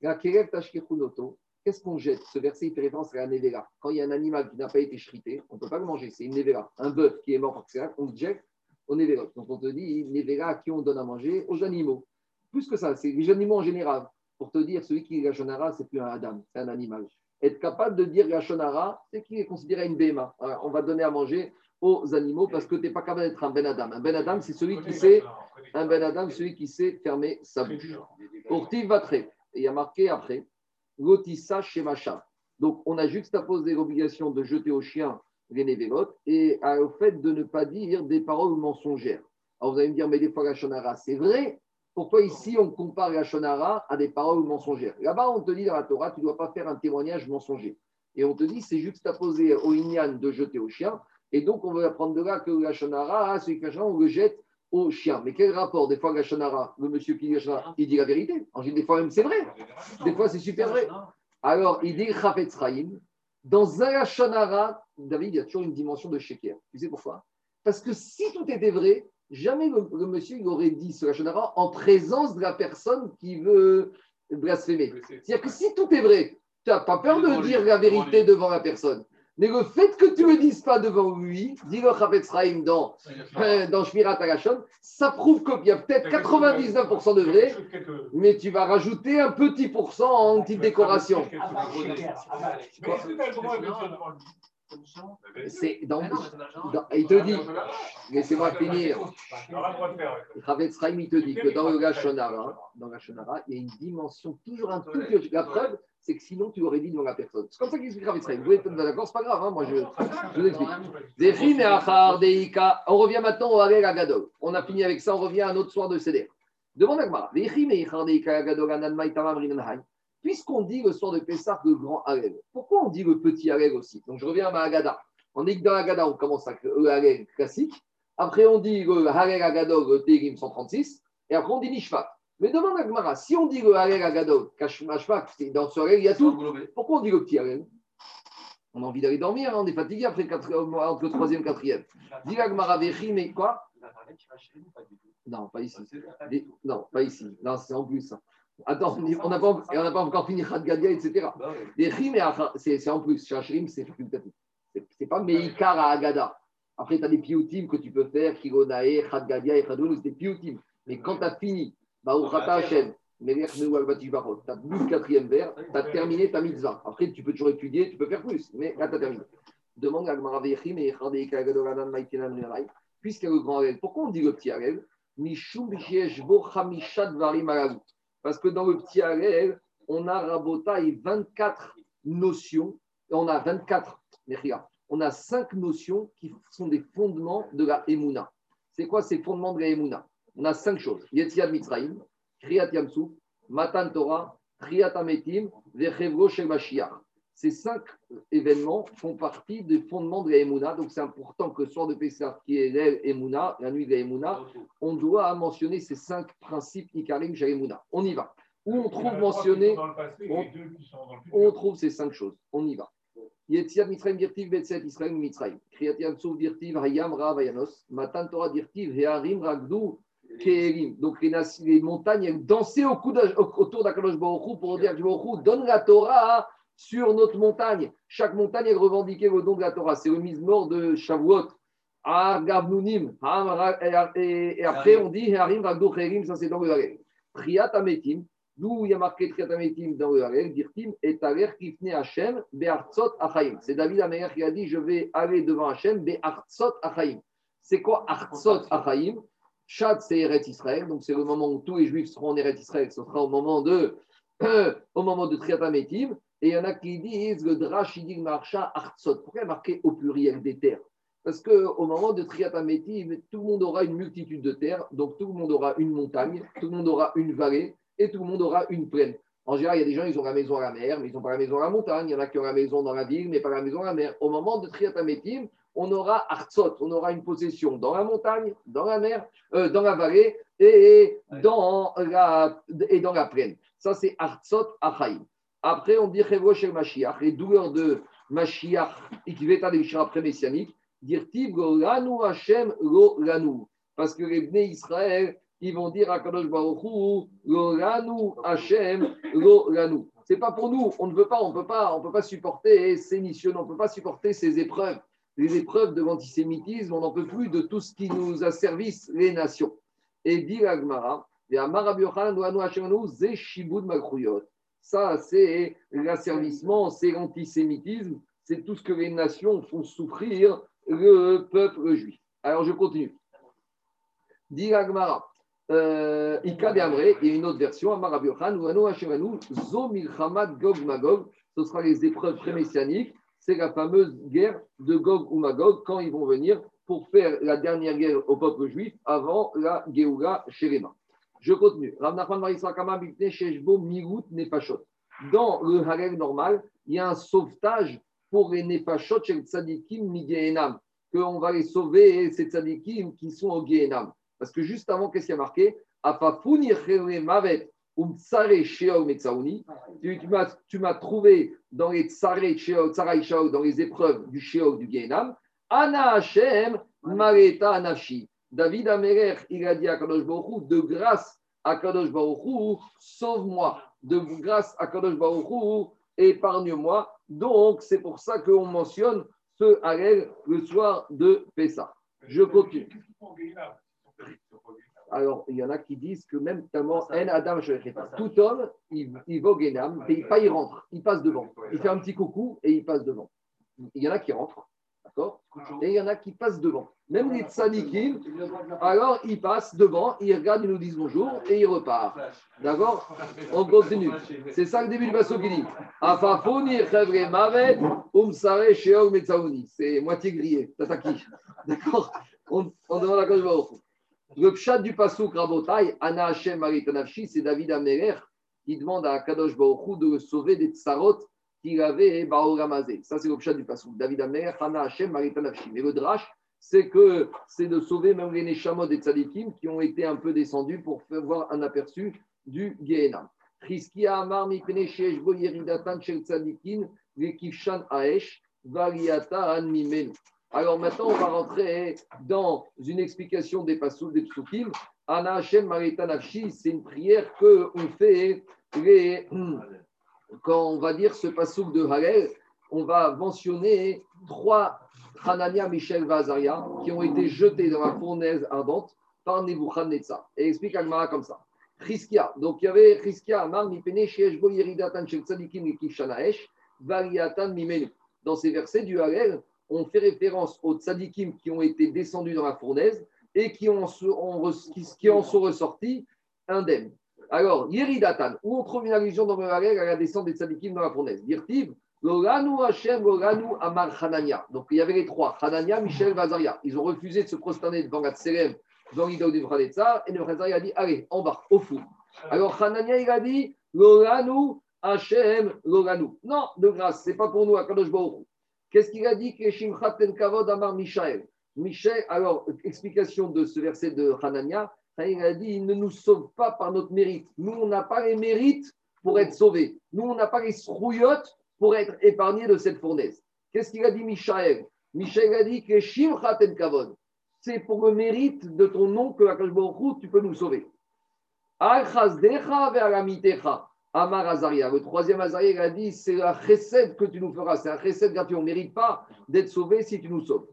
La Kerev Tashkichou Noto. Qu'est-ce qu'on jette? Ce verset, il fait référence à la Nevera. Quand il y a un animal qui n'a pas été chrité, on ne peut pas le manger. C'est une Nevera. Un bœuf qui est mort on le jette au Nevera. Donc, on te dit, Nevera à qui on donne à manger Aux animaux. Plus que ça, c'est les animaux en général. Pour te dire, celui qui est Gachonara, c'est plus un Adam, c'est un animal. Être capable de dire Gachonara, c'est qu'il est considéré une BMA. Voilà, on va donner à manger aux animaux parce que tu n'es pas capable d'être un Ben Adam. Un Ben Adam, c'est celui qui sait, un Ben Adam, celui qui sait fermer sa bouche. Pour Tivatré, il y a marqué après, Lotissa chez Macha. Donc, on a juxtaposé l'obligation de jeter au chien les névélotes et au fait de ne pas dire des paroles mensongères. Alors, vous allez me dire, mais des fois, la shonara, c'est vrai. Pourquoi ici, on compare la à des paroles mensongères? Là-bas, on te dit dans la Torah, tu ne dois pas faire un témoignage mensonger. Et on te dit, c'est juxtaposé au Inyan de jeter au chien. Et donc, on veut apprendre de là que la shonara, celui qui on le jette au chien. Mais quel rapport? Des fois, la shonara, le monsieur qui dit il dit la vérité. En des fois, même, c'est vrai. Des fois, c'est super vrai. Alors, il dit Chafetz Chaim. Dans un David, il y a toujours une dimension de sheker. Tu sais pourquoi? Parce que si tout était vrai, jamais le, le monsieur il aurait dit ce Shonara en présence de la personne qui veut blasphémer. C'est-à-dire que si tout est vrai, tu n'as pas peur de dire la vérité devant la personne. Mais le fait que tu ne le dises pas devant lui, dit le Chafetz Chaim dans, euh, dans Shmirat Agashon, ça prouve qu'il y a peut-être 99% de vrai, mais tu vas rajouter un petit pourcent en petite décoration. C'est dans, dans- il te dit, laissez-moi finir. Chaim, il te dit que dans le Lachonara, dans la Shonara, il y a une dimension toujours un peu. La preuve, c'est que sinon tu aurais dit devant la personne. C'est comme ça qu'il explique Chaim. Vous pouvez être d'accord, c'est pas grave, hein, moi je, je vous explique. On revient maintenant au Harel Agadol. On a fini avec ça, on revient à un autre soir de Seder. Demande à Gmara. Puisqu'on dit le soir de Pessah le grand Harel, pourquoi on dit le petit Harel aussi? Donc je reviens à ma Agada. On dit que dans l'Agada, on commence avec le Harel classique. Après, on dit le Harel Agadol, le Térim 136. Et après, on dit Nishvat. Mais demande à Gmara, si on dit le Harel Agadol, Kashmashvat, dans ce Harel, il y a tout. Pourquoi on dit le petit Harel On a envie d'aller dormir, hein, on est fatigué après quatre- entre le troisième et le quatrième. Dis la Vechi, mais quoi? Non, pas ici. Des- Non, pas ici. Non, c'est en plus. Attends, on n'a pas, et on pas encore fini Khad Gadia, etc. Vechi, mais Acha- c'est en plus. Chez Hashrim, c'est facultatif. C'est pas Meikar à Agada. Après, tu as des pioutim que tu peux faire, Kironae, Khad Gadia et Khadoul, c'est des pioutim. Mais quand tu as fini, Baruch Ata Hashem, tu as bu le quatrième verre, tu as terminé ta mitzvah. Après, tu peux toujours étudier, tu peux faire plus. Mais là, tu as terminé. Demande à Gmara Vechi, mais Khadei Kagadol Anan Maïkenan Rinalai. Puisqu'il y a le grand Harel, pourquoi on dit le petit Harel Mishum Bo Chamisha Dvarim Alagu. Parce que dans le petit Harel, on a Rabota et 24 notions. On a 24, Mechia. On a 5 notions qui sont des fondements de la Emouna. C'est quoi ces fondements de la Emouna? On a 5 choses. Yetziad Mitzrayim, Kriyat Yamsuf, Matan Torah, Kriyat Ametim, Vechevro Shel Mashiach. Ces cinq événements font partie des fondements de la Emouna. Donc c'est important que le soir de Pessah, qui est l'Emouna, la nuit de la Emouna, on doit mentionner ces cinq principes Ikarim chez l'Emouna. On y va. Où on trouve mentionné, on- on trouve ces cinq choses. On y va. Yetziat Mitzrayim dirtiv Betset Israël Mitzrayim. Kriyat dirtiv Hayam Ra Vayanos. Matan Torah dirtiv Hearim Ragdu. Donc les, montagnes elles dansaient au cou d'A- au- autour d'Akadosh Baruch Hu pour dire que Baruch Hu donne la Torah sur notre montagne. Chaque montagne elle revendiquait le don de la Torah. C'est le mise-mort de Shavuot. Et- après on dit ça c'est dans le Harel. Triat Ametim. D'où il y a marqué Triat Ametim dans le Harel, Dirtim et Taler Kifne Hashem Be'artzot Achaim. C'est David Améler qui a dit Je vais aller devant Hashem Be'artzot Achaim. C'est quoi Artzot Achaim? Chad, c'est Eretz Israël, donc c'est le moment où tous les Juifs seront en Eretz Israël. Ce sera au moment de, au moment de Triat Ametim. Et il y en a qui disent le dit Marcha Artzot. Pourquoi marqué au pluriel des terres? Parce qu'au moment de Triat Ametim, tout le monde aura une multitude de terres, donc tout le monde aura une montagne, tout le monde aura une vallée et tout le monde aura une plaine. En général, il y a des gens, ils ont la maison à la mer, mais ils n'ont pas la maison à la montagne. Il y en a qui ont la maison dans la ville, mais pas la maison à la mer. Au moment de Triat Ametim, on aura Artsot, on aura une possession dans la montagne, dans la mer, euh, dans la vallée et dans la, et dans la plaine. Ça, c'est Artsot Achaim. Après, on dit Chevro Shel Mashiach, les douleurs de Mashiach, et être des après messianique, dire lo Lanu Hashem lo Lanu. Parce que les Bnei Israël, ils vont dire à Kadosh Baruch Hu, lo Lanu Hashem lo Lanu. C'est pas pour nous, on ne veut pas, on peut pas, on peut pas supporter ces missions, on ne peut pas supporter ces épreuves les épreuves de l'antisémitisme, on n'en peut plus de tout ce qui nous asservisse les nations. Et dit l'Agmara, ça, c'est l'asservissement, c'est l'antisémitisme, c'est tout ce que les nations font souffrir le peuple juif. Alors, je continue. Dit l'Agmara, euh, il y a une autre version, Amar Yochan, Uano Hashemanu, Zo Gog Magog, ce sera les épreuves pré-messianiques, c'est la fameuse guerre de Gog ou Magog quand ils vont venir pour faire la dernière guerre au peuple juif avant la Géoula Sherema. Je continue. Dans le Harel normal, il y a un sauvetage pour les Nefashot chez Tzadikim Migehenam, qu'on va les sauver, ces Tzadikim qui sont au Gehenam. Parce que juste avant, qu'est-ce qu'il y a marqué? Metzaouni. Tu, m'as- trouvé dans les dans les épreuves du Sheol du Gehenam. Ana Hashem Mareta Anashi. David Améler, il a dit à Kadosh Baruch Hu, de grâce à Kadosh Baruch Hu, sauve-moi. De grâce à Kadosh Baruch Hu, épargne-moi. Donc, c'est pour ça qu'on mentionne ce Harel le soir de Pessah. Je continue. Alors, il y en a qui disent que même tellement En Adam tout homme, il, il va au Guénam, et pas il rentre, il passe devant. Il fait un petit coucou et il passe devant. Il y en a qui rentrent, d'accord? Et il y en a qui passent devant. Même les tzadikim, alors ils passent devant, ils regardent, ils nous disent bonjour et ils repartent. D'accord On continue. C'est ça le début du basso qui dit. C'est moitié grillé. D'accord On, on demande à quoi je Le pshat du pasouk Rabotai, Ana Hashem Maritanavshi, c'est David Ameler qui demande à Kadosh Baruch Hu de sauver des tsarot qu'il avait Baoramazé. Ça, c'est le pshat du pasouk. David Ameler, Ana Hashem Maritanavshi. Mais le drash, c'est que c'est de sauver même les Neshamot des tzadikim qui ont été un peu descendus pour faire voir un aperçu du. Chizkia Amar Aesh Variata. Alors maintenant, on va rentrer dans une explication des pasous des psukim. Ana Hashem Marita Nafshi, c'est une prière que on fait quand on va dire ce pasouk de Halel, on va mentionner trois Hanania, Michel, Vazaria qui ont été jetés dans la fournaise ardente par Nebuchadnezzar. Et explique Agmara comme ça. Chizkia, donc il y avait Chizkia, Amar, Mipene, Sheesh, Bo, Yeridatan, Shel Tzadikim, Ekif, Shanaesh, Variatan, Mimenu. Dans ces versets du Halel, on fait référence aux tzadikim qui ont été descendus dans la fournaise et qui, ont, qui, en sont ressortis indemnes. Alors, Yeridatan, où on trouve une allusion dans le Halel à la descente des tzadikim dans la fournaise? Dirtiv, Donc, il y avait les trois, Hanania, Michel, Vazaria. Ils ont refusé de se prosterner devant Gatselem, devant l'idole du Nebuchadnezzar, et Nebuchadnezzar a dit Allez, en bas, au four. Alors, Hanania, il a dit Loranu Hashem, Loranu. Non, de grâce, c'est pas pour nous, à Kadosh. Qu'est-ce qu'il a dit ten Kavod Amar Michael? Michel, alors, explication de ce verset de Hanania, il a dit il ne nous sauve pas par notre mérite. Nous, on n'a pas les mérites pour être sauvés. Nous, on n'a pas les srouillottes pour être épargnés de cette fournaise. Qu'est-ce qu'il a dit Michael? Michel a dit que Shimchat ten Kavod, c'est pour le mérite de ton nom que tu peux nous sauver. Al Chazdecha ve'alamitecha. Amar Azaria. Le troisième Azaria, a dit c'est la recette que tu nous feras. C'est un recette gratuit. On ne mérite pas d'être sauvé si tu nous sauves.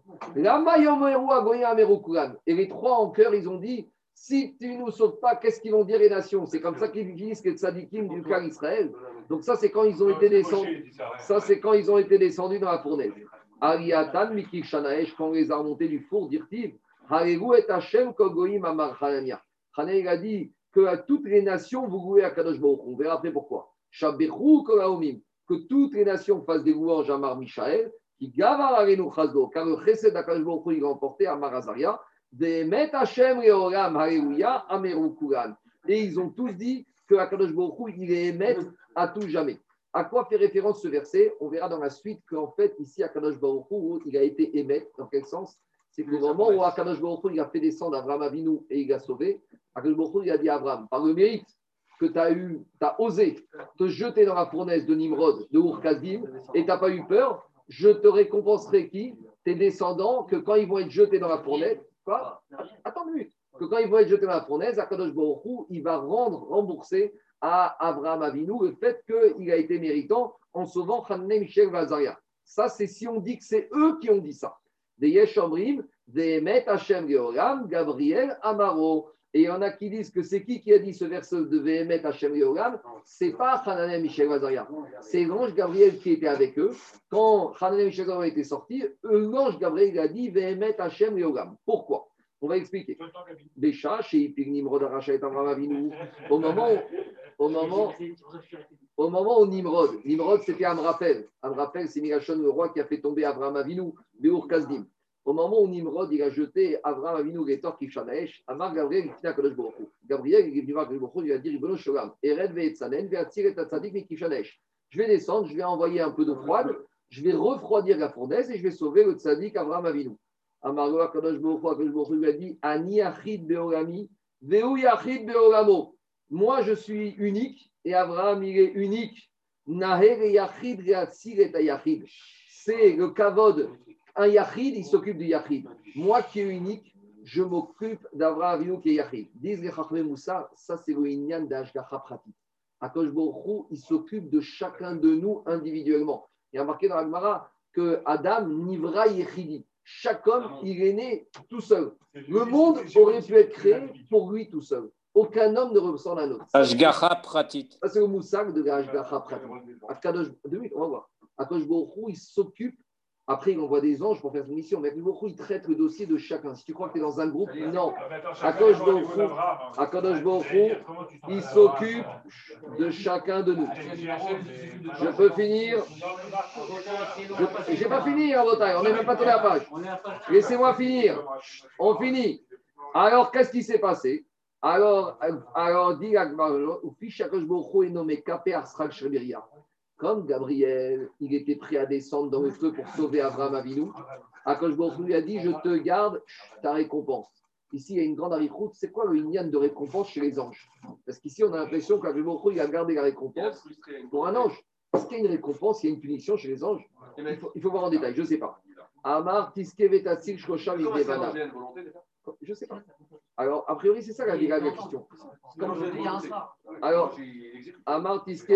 Et les trois en cœur, ils ont dit si tu ne nous sauves pas, qu'est-ce qu'ils vont dire les nations? C'est comme ça qu'ils disent que tzadikim du clan Israël. Donc, ça, c'est quand ils ont été descendus. Ça, c'est quand ils ont été descendus dans la fournaise. Ariatan, Mikil Shanaesh, quand on les a remontés du four, dirent-ils Haregu et Hashem Kogoim Amar Hanania. Hanania, a dit que à toutes les nations, vous louez à Kadosh Baruch On verra après pourquoi. Shabechu Kolaomim, que toutes les nations fassent des louanges à Mar Michael, qui gavar arenu chazdo, car le chesed d'Akadosh Baruch il a emporté à Mar Azaria, des Met Hashem Reoram Hallelujah Ameru Kuran. Et ils ont tous dit que Akadosh Baruch il est émet à tout jamais. À quoi fait référence ce verset? On verra dans la suite qu'en fait, ici, Akadosh Baruch Hu, il a été émet. Dans quel sens? C'est que le moment où Akadosh Baruch Hu, il a fait descendre Abraham Avinu et il a sauvé, Akadosh Baruch Hu, il a dit à Abraham, par le mérite que tu as eu, tu as osé te jeter dans la fournaise de Nimrod, de Ur-Kasdim, et tu n'as pas eu peur, je te récompenserai qui? Tes descendants, que quand ils vont être jetés dans la fournaise, quoi? Attends une minute. Que quand ils vont être jetés dans la fournaise, Akadosh Baruch Hu, il va rendre, rembourser à Abraham Avinu le fait qu'il a été méritant en sauvant Hanne Michel Vazaria. Ça, c'est si on dit que c'est eux qui ont dit ça. Des Yeshomrim, des Met Hashem Georam, Gabriel Amaro. Et il y en a qui disent que c'est qui qui a dit ce verset de Vehemet Hashem Georam C'est pas Hananem Michel Vazaria. C'est l'ange Gabriel qui était avec eux. Quand Hananem Michel Vazaria était sorti, l'ange Gabriel a dit Vehemet Hashem Georam. Pourquoi? On va expliquer. Bécha, chez Ipignim Rodaracha et Abraham Avinu, au moment où au moment, au moment où Nimrod, Nimrod c'était Amrapel. Amrapel, c'est Migashon, le roi qui a fait tomber Abraham Avinu, Beur Kazdim. Au moment où Nimrod il a jeté Abraham Avinu, Getor Kishanaesh, Amar Gabriel, il Kadosh Baruch Gabriel, il est venu voir Kadosh Baruch il a dit Ribono Sholam, Ered Ve'etzanen, Ve'atzir et Atzadik Mikishanaesh. Je vais descendre, je vais envoyer un peu d'eau froide, je vais refroidir la fournaise et je vais sauver le tzadik Abraham Avinu. Amar Kadosh Baruch lui a dit Ani Achid Beorami, Veu Yachid. Moi, je suis unique et Abraham, il est unique. C'est le kavod. Un yachid, il s'occupe du yachid. Moi qui est unique, je m'occupe d'Abraham Avinu qui est yachid. Disent les Chachmé Moussa, ça c'est le inyan d'Ashgacha. Akosh Baruch il s'occupe de chacun de nous individuellement. Il y a marqué dans la Gemara que Adam Nivra Yechidi. Chaque homme, il est né tout seul. Le monde aurait pu être créé pour lui tout seul. Aucun homme ne ressemble à un autre. Ashgacha pratit. Ça, c'est le moussak de deux minutes, on va voir. Akadosh il s'occupe. Après, il envoie des anges pour faire son mission. Mais Hu, il traite le dossier de chacun. Si tu crois que tu es dans un groupe, non. Akadosh Baruch Hu, Akadosh Baruch Hu, il s'occupe de chacun de nous. Je peux finir Je n'ai pas fini, en bataille. On n'est même pas tourné la page. Laissez-moi finir. On finit. Alors, qu'est-ce qui s'est passé? Alors, alors dit Akbar, Ufi Akadosh Baruch est nommé Kapé Arsrak Shrebiria. Comme Gabriel, il était prêt à descendre dans le feu pour sauver Abraham Avinu, Akadosh Baruch lui a dit Je te garde ta récompense. Ici, il y a une grande arichoute. C'est quoi le Inyan de récompense chez les anges? Parce qu'ici, on a l'impression qu'Akadosh Baruch il a gardé la récompense pour un ange. Est-ce qu'il y a une récompense, il y a une punition chez les anges? Il faut, voir en détail, je ne sais pas. Amar Tiske Vetatsil Shkosha Videvana. Je ne sais pas. Alors, a priori, c'est ça la, la, la question. Comme je dis, un ça. Alors, Amar Tiske.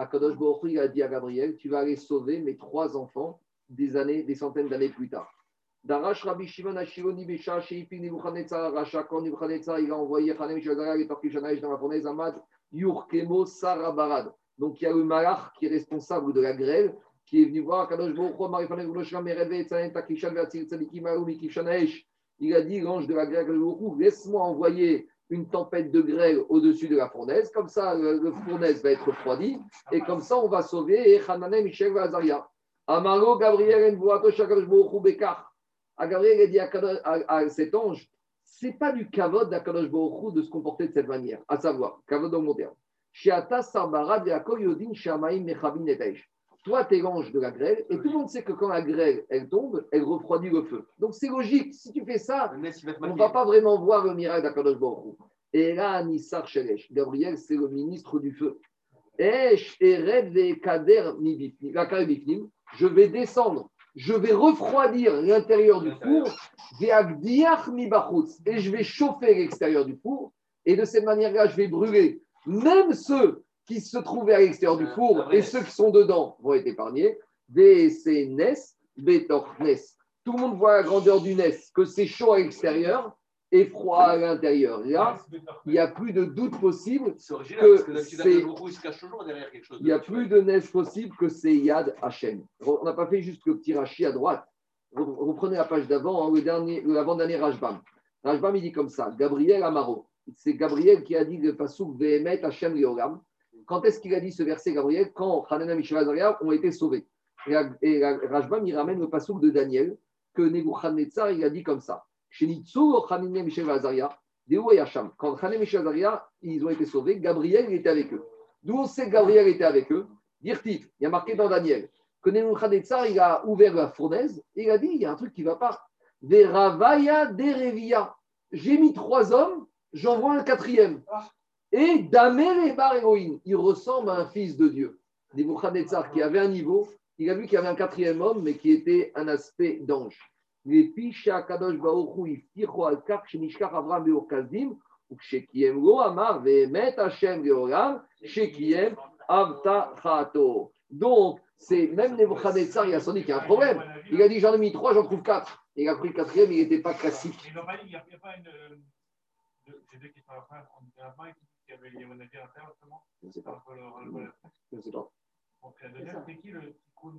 Akadosh Baruch Hu, il a dit à Gabriel Tu vas aller sauver mes trois enfants des années, des centaines d'années plus tard. Darash Rabbi Shimon Ashiloni Besha Sheipi Nebuchadnezzar Racha quand Nebuchadnezzar il a envoyé Hanem Shagara et Torkishanaïch dans la fournaise Amad Yurkemo Sarabarad. Donc il y a le malach qui est responsable de la grêle qui est venu voir Kadosh. Il a dit l'ange de la grêle laisse-moi envoyer une tempête de grêle au-dessus de la fournaise, comme ça le fournaise va être refroidi, et comme ça on va sauver Hananem Michel Vazaria. Amaro Gabriel Envoato Shakadosh Hu Bekar. À Gabriel, il dit à, cet ange, c'est pas du kavod d'Akadosh Hu de se comporter de cette manière, à savoir, kavod dans mon terme. Shiata Sarbarad Yaakov Yodin Shamaim Mechabin Netaish. Toi, tu es l'ange de la grêle, et tout le monde sait que quand la grêle, elle tombe, elle refroidit le feu. Donc c'est logique, si tu fais ça, on ne va pas vraiment voir le miracle d'Akadosh Baruch. Et là, Nissar Shelesh, Gabriel, c'est le ministre du feu. Je vais descendre, je vais refroidir l'intérieur du four, et je vais chauffer l'extérieur du four, et de cette manière-là, je vais brûler même ceux qui se trouvaient à l'extérieur du four et ceux qui sont dedans vont être épargnés. Nes, Betornes. Tout le monde voit la grandeur du Nes, que c'est chaud à l'extérieur et froid à l'intérieur. Là, il n'y a plus de doute possible C'est original, que c'est- il n'y a plus de neige possible que c'est Yad Hachem. On n'a pas fait juste le petit Rashi à droite. Re- Reprenez la page d'avant, hein, le dernier- l'avant-dernier Rajbam. Rajbam, il dit comme ça Gabriel Amaro. C'est Gabriel qui a dit le Pasuk Vehemet Hachem Leolam. Quand est-ce qu'il a dit ce verset, Gabriel Quand Hanana Azaria ont été sauvés. Et, et Rajbam, il ramène le Pasuk de Daniel, que Nebuchadnezzar, il a dit comme ça et. Quand Hanana Mishael Azaria, ils ont été sauvés, Gabriel, était avec eux. D'où on sait que Gabriel était avec eux? Dirtif, il y a marqué dans Daniel que Nebuchadnezzar, il a ouvert la fournaise et il a dit il y a un truc qui ne va pas. Veravaya derevia. J'ai mis trois hommes, j'envoie un quatrième. Et Damer et Bar il ressemble à un fils de Dieu. Nebuchadnezzar, qui avait un niveau, il a vu qu'il y avait un quatrième homme, mais qui était un aspect d'ange. Les Pisha Kadosh Baoru, Ifticho Alkar, Shenishkar Avram ou Go Amar, Hashem Avta Chato. Donc, c'est même Nebuchadnezzar, il a senti qu'il y a un problème. Il a dit j'en ai mis trois, j'en trouve quatre. Il a pris le quatrième, il n'était pas classique. Il n'y a pas une euh, de- Ces deux qui sont après, on a pas qui avait il y a mon avis à l'intérieur, justement. Je ne sais pas. Entre le- le- le- Je ne sais pas. Donc la deuxième, c'est qui le tikkun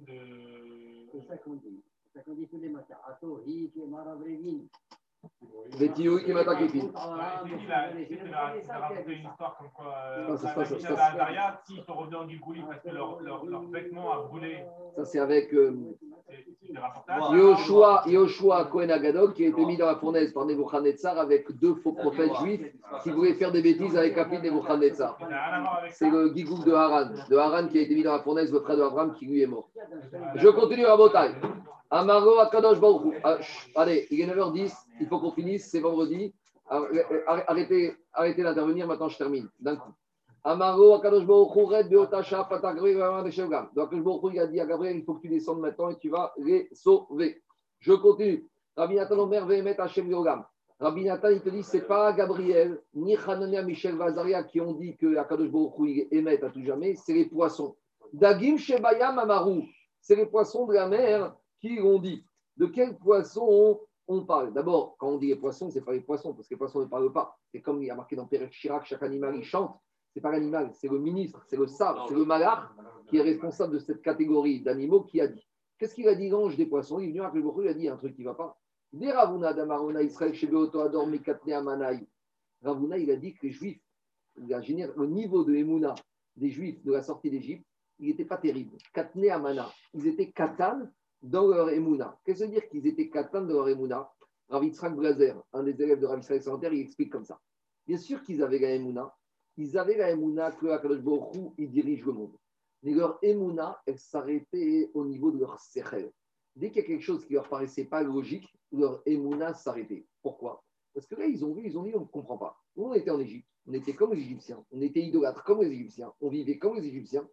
C'est de. ça qu'on dit. C'est ça qu'on dit tous les matins. Ato, hi, ki, maravrevin. Vetiou, Imata qui ça a raconté une histoire comme quoi. Ça, Euh, s'ils sont revenus en Gigouli parce que leur, vêtement a brûlé. Ça, c'est avec euh. Yoshua, Yoshua Cohen Agadol qui a été mis dans la fournaise par Nebuchadnezzar avec deux faux prophètes juifs qui voulaient faire des bêtises avec la fille Nebuchadnezzar. C'est le Gigouk de Haran, de Haran qui a été mis dans la fournaise, le frère de Abraham qui lui est mort. Je continue à Botaï. Amaro Akadosh Baruch. Ah, Allez, il est 9h10, il faut qu'on finisse, c'est vendredi. Arr- Arrêtez, arrêtez d'intervenir, maintenant je termine d'un coup. Amaro Akadosh Baruch Red Beotasha Patagri. Donc Akadosh Baruch il a dit à Gabriel, il faut que tu descendes maintenant et tu vas les sauver. Je continue. Rabbi Nathan Omer Vehemet Hashem Yogam. Rabbi Nathan, il te dit, c'est pas Gabriel, ni Hanania Michel Vazaria qui ont dit que Akadosh Baruch émet à tout jamais, c'est les poissons. Dagim Shebayam Amaru. C'est les poissons de la mer qui l'ont dit. De quels poissons on parle? D'abord, quand on dit les poissons, ce n'est pas les poissons, parce que les poissons ne parlent pas. C'est comme il y a marqué dans Père Chirac, chaque animal, il chante. Ce n'est pas l'animal, c'est le ministre, c'est le sable, c'est le malach qui est responsable de cette catégorie d'animaux qui a dit. Qu'est-ce qu'il a dit l'ange des poissons? Il est venu avec le il a dit un truc qui ne va pas. Des Ravuna d'Amarona Israël Ador. Ravuna, il a dit que les Juifs, le niveau de Emouna des Juifs de la sortie d'Égypte, il n'était pas terrible. Katne Amana. Ils étaient katan dans leur Emouna. Qu'est-ce que veut dire qu'ils étaient katan dans leur Emouna? Rav Yitzhak Blazer, un des élèves de Rav Yitzhak Santer, il explique comme ça. Bien sûr qu'ils avaient la Emouna. Ils avaient la Emouna que Akadosh Baruch il dirige le monde. Mais leur Emouna, elle s'arrêtait au niveau de leur Sechel. Dès qu'il y a quelque chose qui leur paraissait pas logique, leur Emouna s'arrêtait. Pourquoi? Parce que là, ils ont vu, ils ont dit, on ne comprend pas. Nous, on était en Égypte, on était comme les Égyptiens, on était idolâtres comme les Égyptiens, on vivait comme les Égyptiens.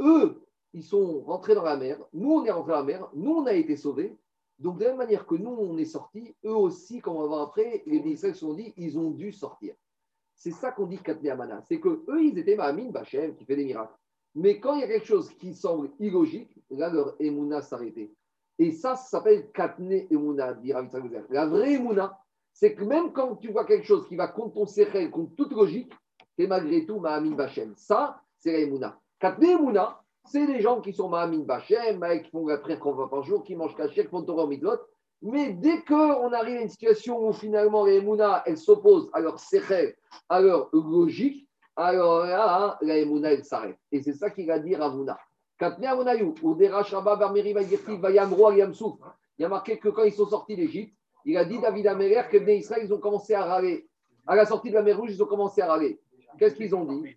Eux, ils sont rentrés dans la mer, nous, on est rentrés dans la mer, nous, on a été sauvés. Donc, de la même manière que nous, on est sortis, eux aussi, comme on va après, les Israéliens se sont dit, ils ont dû sortir. C'est ça qu'on dit Katne Amana. C'est que eux, ils étaient Mahamin Bachem, qui fait des miracles. Mais quand il y a quelque chose qui semble illogique, là, leur Emouna s'arrêtait. Et ça, s'appelle Katne Emouna, dit La vraie Emouna, c'est que même quand tu vois quelque chose qui va contre ton séchel, contre toute logique, tu es malgré tout Mahamin Bachem. Ça, c'est la Emouna. Katne Emouna, c'est des gens qui sont Mahamin Bachem, qui font la prière qu'on va par jour, qui mangent caché, qui font Torah Midlot. Mais dès qu'on arrive à une situation où finalement les Emouna, elles s'opposent à leur séchel, à leur logique, alors là, la Emouna, elle s'arrête. Et c'est ça qu'il va dire à Mouna. Il y a marqué que quand ils sont sortis d'Égypte, il a dit David Améler que les Israël, ils ont commencé à râler. À la sortie de la mer Rouge, ils ont commencé à râler. Qu'est-ce qu'ils ont dit?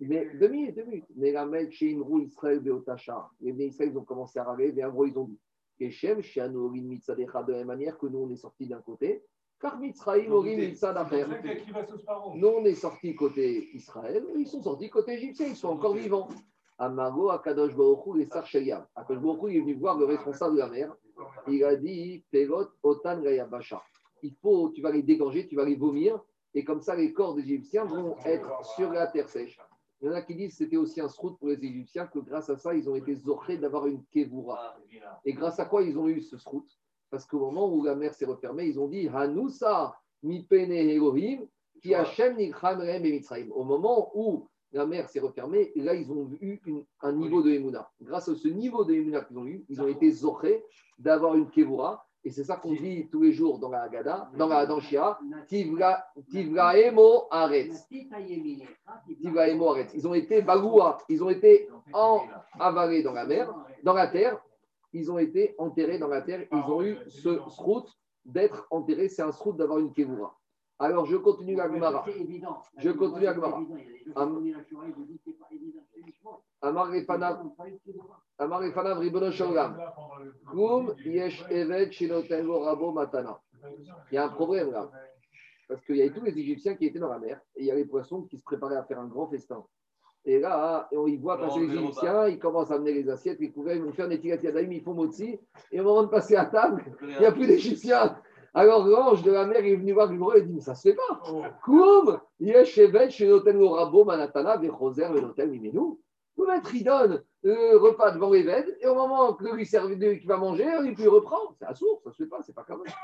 Mais deux minutes, deux minutes. Mais la chez Imrou Israël Beotacha. Les Israël, ils ont commencé à râler. Mais gros, ils ont dit Keshem, Shianorin Mitzadecha, de la même manière que nous, on est sortis d'un côté. Car Mitzraïm, Orim Mitzadacher. Nous, on est sortis côté Israël. Ils sont sortis côté égyptien. Ils sont encore vivants. Amaro Akadosh Baruchou et Sarcheliam. Akadosh Baruchou il est venu voir le responsable de la mer. Il a dit Otan Gayabasha. Il faut, tu vas les dégorger, tu vas les vomir, et comme ça les corps des Égyptiens vont être sur la terre sèche. Il y en a qui disent que c'était aussi un srout pour les Égyptiens, que grâce à ça, ils ont été zorés d'avoir une kevura. Et grâce à quoi ils ont eu ce srout? Parce qu'au moment où la mer s'est refermée, ils ont dit Hanousa mi pene Elohim, qui Hashem Au moment où la mer s'est refermée, et là, ils ont eu un niveau de Emouna. Grâce à ce niveau de Emouna qu'ils ont eu, ils ont été zorés d'avoir une Kevura. Et c'est ça qu'on dit tous les jours dans la Haggadah, dans la Danshia, Tivra Emo Aretz. Tivra Emo Aretz. Ils ont été Bagoua, ils ont été en, avalés dans la mer, dans la terre, ils ont été enterrés dans la terre, ils ont eu ce srout d'être enterrés, c'est un srout d'avoir une Kevura. Alors, je continue la Gemara. Je continue la Gemara. Amar Refanav Ribono Shogam. Kum Yesh Evet Rabo Matana. Il y a un problème là. Parce qu'il y avait tous les Égyptiens qui étaient dans la mer et il y a les poissons qui se préparaient à faire un grand festin. Et là, on y voit passer les Égyptiens, ils commencent à amener les assiettes, les couverts, ils vont faire des tigres ils font motzi. Et au moment de passer à table, il n'y a plus d'Égyptiens. Alors l'ange de la mer est venu voir le et il dit Mais ça se fait pas. Koum, Yeshevet, chez l'hôtel Rabo, Manatana, Vechoser, l'hôtel Mimenu. Le maître, il donne le repas devant l'évêque, et au moment que lui serve qui va manger, il peut reprendre. C'est source, ça se fait pas, c'est pas comme ça.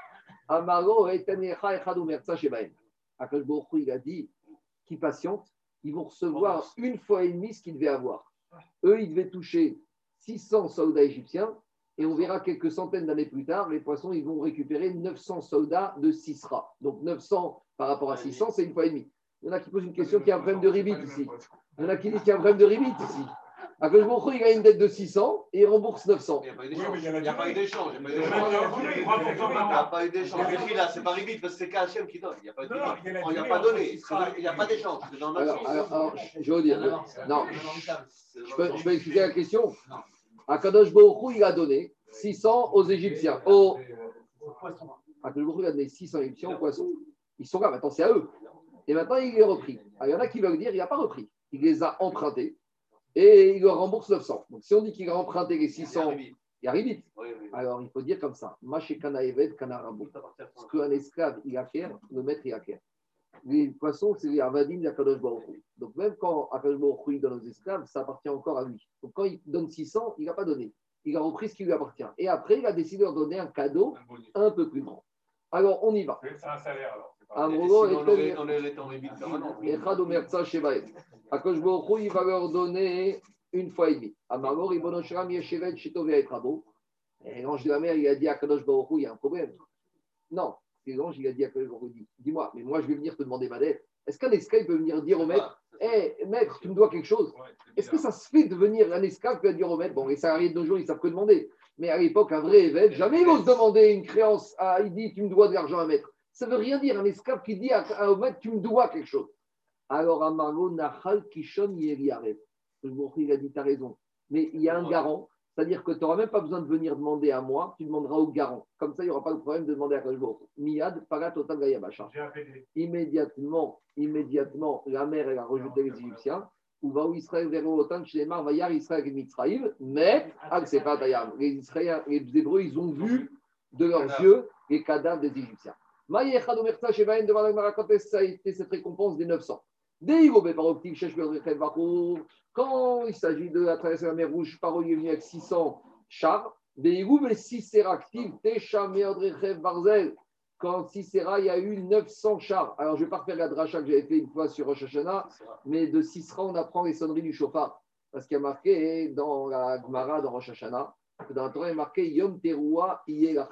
Amaro, Etanecha, Echadou, Mertsa, Shebaem. Akash il a dit qui patiente, ils vont recevoir une fois et demie ce qu'ils devaient avoir. Eux, ils devaient toucher 600 soldats égyptiens et on verra quelques centaines d'années plus tard, les poissons, ils vont récupérer 900 soldats de Sisra. Donc 900 par rapport à 600, c'est une fois et demie. Il y en a qui posent une question qui a un problème de ribit ici. Il y en a qui disent qu'il y a un problème de ribit ici. À que il a une dette de 600 et il rembourse 900. Il n'y a pas eu d'échange. Il n'y a pas eu d'échange. Là, c'est pas ribit parce que c'est KHM qui donne. Il n'y a pas On n'y a pas donné. Il n'y a pas d'échange. Alors, je veux dire. Non. Je peux, je peux expliquer la question Akadosh Baruch il a donné 600 aux Égyptiens. Aux... Akadosh Baruch il a donné 600 Égyptiens aux poissons. Ils sont là, maintenant c'est à eux. Et maintenant il est repris. il y en a qui veulent dire il n'a pas repris. Il les a empruntés et il leur rembourse 900. Donc si on dit qu'il a emprunté les 600, il arrive vite. Alors il faut dire comme ça Ce qu'un esclave il acquiert, le maître il acquiert. Les poissons, c'est les Avadim d'Akadosh. Donc même quand Akadosh Baruch donne aux esclaves, ça appartient encore à lui. Donc quand il donne 600, il n'a pas donné. Il a repris ce qui lui appartient. Et après, il a décidé de leur donner un cadeau Un peu plus grand. Alors, on y va. C'est un salaire alors. Akadosh Baruch il va leur donner une fois et demie. Amaror, Ribono Shram, Yeshevet, Shitov et Rabo. Et l'ange de la mer, il a dit à Kadosh Baruch il y a un problème. Non, c'est l'ange, il a dit à Kadosh dis-moi, mais moi je vais venir te demander ma dette. Est-ce qu'un esclave peut venir dire au maître, hé maître, tu me dois quelque chose? Ouais, Est-ce que ça se fait de venir un esclave va dire au maître Bon, les salariés de nos jours, ils savent que demander. Mais à l'époque, un vrai évêque, jamais il ose demander une créance. À, il dit, tu me dois de l'argent à un maître. Ça veut rien dire. Un esclave qui dit à, à- au maître, tu me dois quelque chose. Alors, Amargo, Nahal, Kishon, Yeriarev. Baruch Hu, il a dit, tu as raison. Mais il y a un garant. C'est-à-dire que tu n'auras même pas besoin de venir demander à moi, tu demanderas au garant. Comme ça, il n'y aura pas de problème de demander à Hu. Miyad, Parat, Otam, Gayabasha immédiatement, immédiatement, la mer, elle a rejeté les Égyptiens. Ou va où Israël vers Otan, chez les Mar, va yar Israël et Mitzraïm. Mais, ah, c'est pas Tayam. Les Israéliens, les Hébreux, ils ont vu de leurs yeux les cadavres des Égyptiens. Maïe Chadomerta, Shebaïn, devant la Mara, ça a été cette récompense des 900. Quand il s'agit de la traversée de la mer Rouge, Paro est venu avec 600 chars. Quand Sisera, il y a eu 900 chars. Alors, je ne vais pas refaire la dracha que j'avais fait une fois sur Rosh Hashanah, mais de Sisera, on apprend les sonneries du chauffard. Parce qu'il y a marqué dans la Gemara, dans Rosh Hashanah, dans la Torah, il y a marqué Yom Teruah Iye. Il y a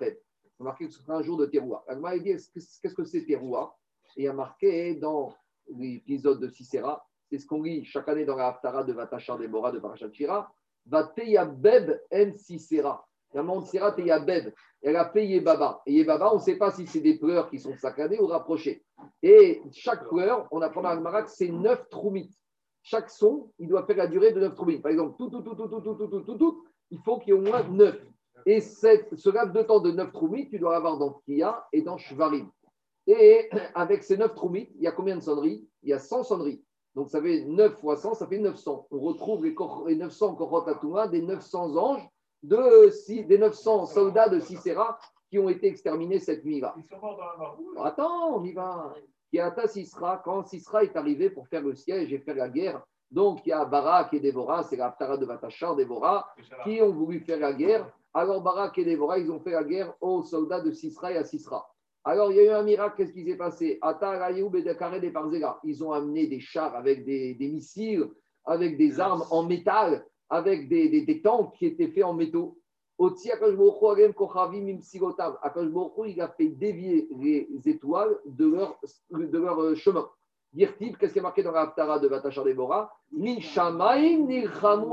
marqué que ce sera un jour de Teruah. La Gemara, dit est-ce que- qu'est-ce que c'est Teruah? Et il y a marqué dans l'épisode de Sisera, c'est ce qu'on lit chaque année dans la Haftara de Vatachar Deborah de Parashat Shira, Vateyabeb en Sisera. La Sisera, Teyabeb. Elle a payé Baba. Et Baba, on ne sait pas si c'est des pleurs qui sont saccadés ou rapprochés. Et chaque pleur, on apprend Gemara que c'est 9 troumites. Chaque son, il doit faire la durée de 9 troumites. Par exemple, tout, tout, tout, tout, tout, tout, tout, tout, tout, tout, il faut qu'il y ait au moins 9. Et cette, ce laps de temps de 9 troumites, tu dois l'avoir dans Kia et dans Shvarim. Et avec ces 9 troumites, il y a combien de sonneries? Il y a 100 sonneries. Donc ça fait 9 fois 100, ça fait 900. On retrouve les, kor- les 900 Korot Atouma, des 900 anges, de, des 900 soldats de Sisera qui ont été exterminés cette nuit-là. Ils sont morts dans la mort. Attends, on y va. Kiata Sisra, quand Sisra est arrivé pour faire le siège et faire la guerre, donc il y a Barak et Déborah, c'est la Ftara de Vatachar, Déborah, qui ont voulu faire la guerre. Alors Barak et Déborah, ils ont fait la guerre aux soldats de Sisra et à Sisra. Alors il y a eu un miracle, qu'est-ce qui s'est passé? Ils ont amené des chars avec des, des missiles, avec des armes en métal, avec des, des, des tanks qui étaient faits en métaux. Il a fait dévier les étoiles de leur, de leur euh, chemin. Dirtib, qu'est-ce qui est marqué dans la Haftara de Vatachar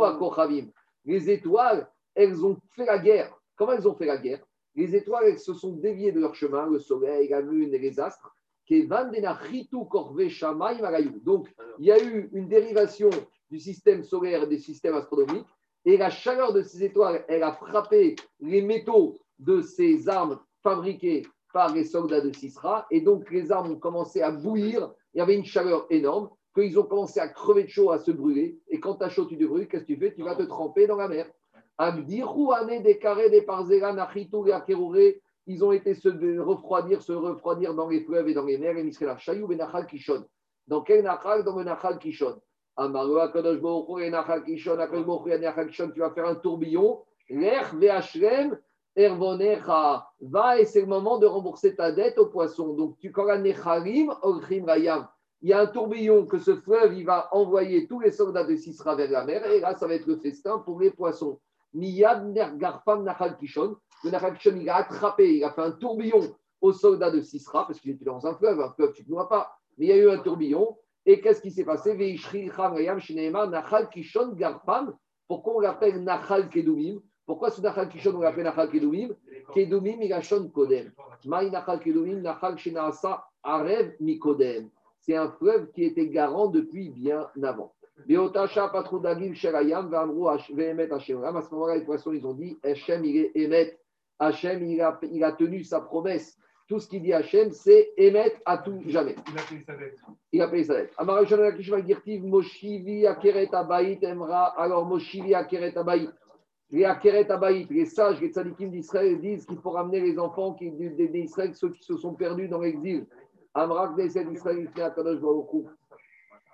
Akochavim. Les étoiles, elles ont fait la guerre. Comment elles ont fait la guerre? Les étoiles, elles se sont déviées de leur chemin, le soleil, la lune et les astres. Donc, il y a eu une dérivation du système solaire et des systèmes astronomiques. Et la chaleur de ces étoiles, elle a frappé les métaux de ces armes fabriquées par les soldats de Sisra. Et donc, les armes ont commencé à bouillir. Il y avait une chaleur énorme, qu'ils ont commencé à crever de chaud, à se brûler. Et quand tu as chaud, tu te brûles, qu'est-ce que tu fais? Tu vas te tremper dans la mer. Des ils ont été se refroidir, se refroidir dans les fleuves et dans les mers. Et Misrela, Chayou, Benachal, Kishon. Dans quel Nachal Dans le Nachal, Kishon. Amaru, Akadosh Baruch Nachal, Kishon, Akadosh Baruch Nachal, Kishon, tu vas faire un tourbillon. L'ech, Veachrem, Ervonecha. Va et c'est le moment de rembourser ta dette au poisson. Donc, tu, quand la Nechalim, Olchim, Rayam, il y a un tourbillon que ce fleuve, il va envoyer tous les soldats de Sisra vers la mer. Et là, ça va être le festin pour les poissons. Miyad Nergarfam Nachal Kishon. Le Nachal Kishon, il a attrapé, il a fait un tourbillon aux soldats de Sisra, parce qu'il était dans un fleuve. Un fleuve, tu ne noies pas. Mais il y a eu un tourbillon. Et qu'est-ce qui s'est passé? Nachal Kishon Garfam. Pourquoi on l'appelle Nachal Kedumim? Pourquoi ce Nachal Kishon, on l'appelle Nachal Kedumim? Kedumim, il a Shon Kodem. Maï Nachal Kedumim, Nachal Shinaasa Arev Mikodem. C'est un fleuve qui était garant depuis bien avant. Beotasha Patroudagim Sherayam Vamrou Vehemet Hashem. À ce moment-là, les poissons, ils ont dit Hachem, il est Emet. Hachem, il a, il a tenu sa promesse. Tout ce qu'il dit Hachem, c'est Emet à tout jamais. Il a payé sa dette. Il a payé sa dette. Amarashon Akishma Girtiv Moshivi Akeret Abaït Emra. Alors, Moshivi Akeret Abaït. Les Akeret Abaït, les sages, les tzadikim d'Israël disent qu'il faut ramener les enfants d'Israël, ceux qui se sont perdus dans l'exil, Amrak Knesset Israël, Kadosh Baruch.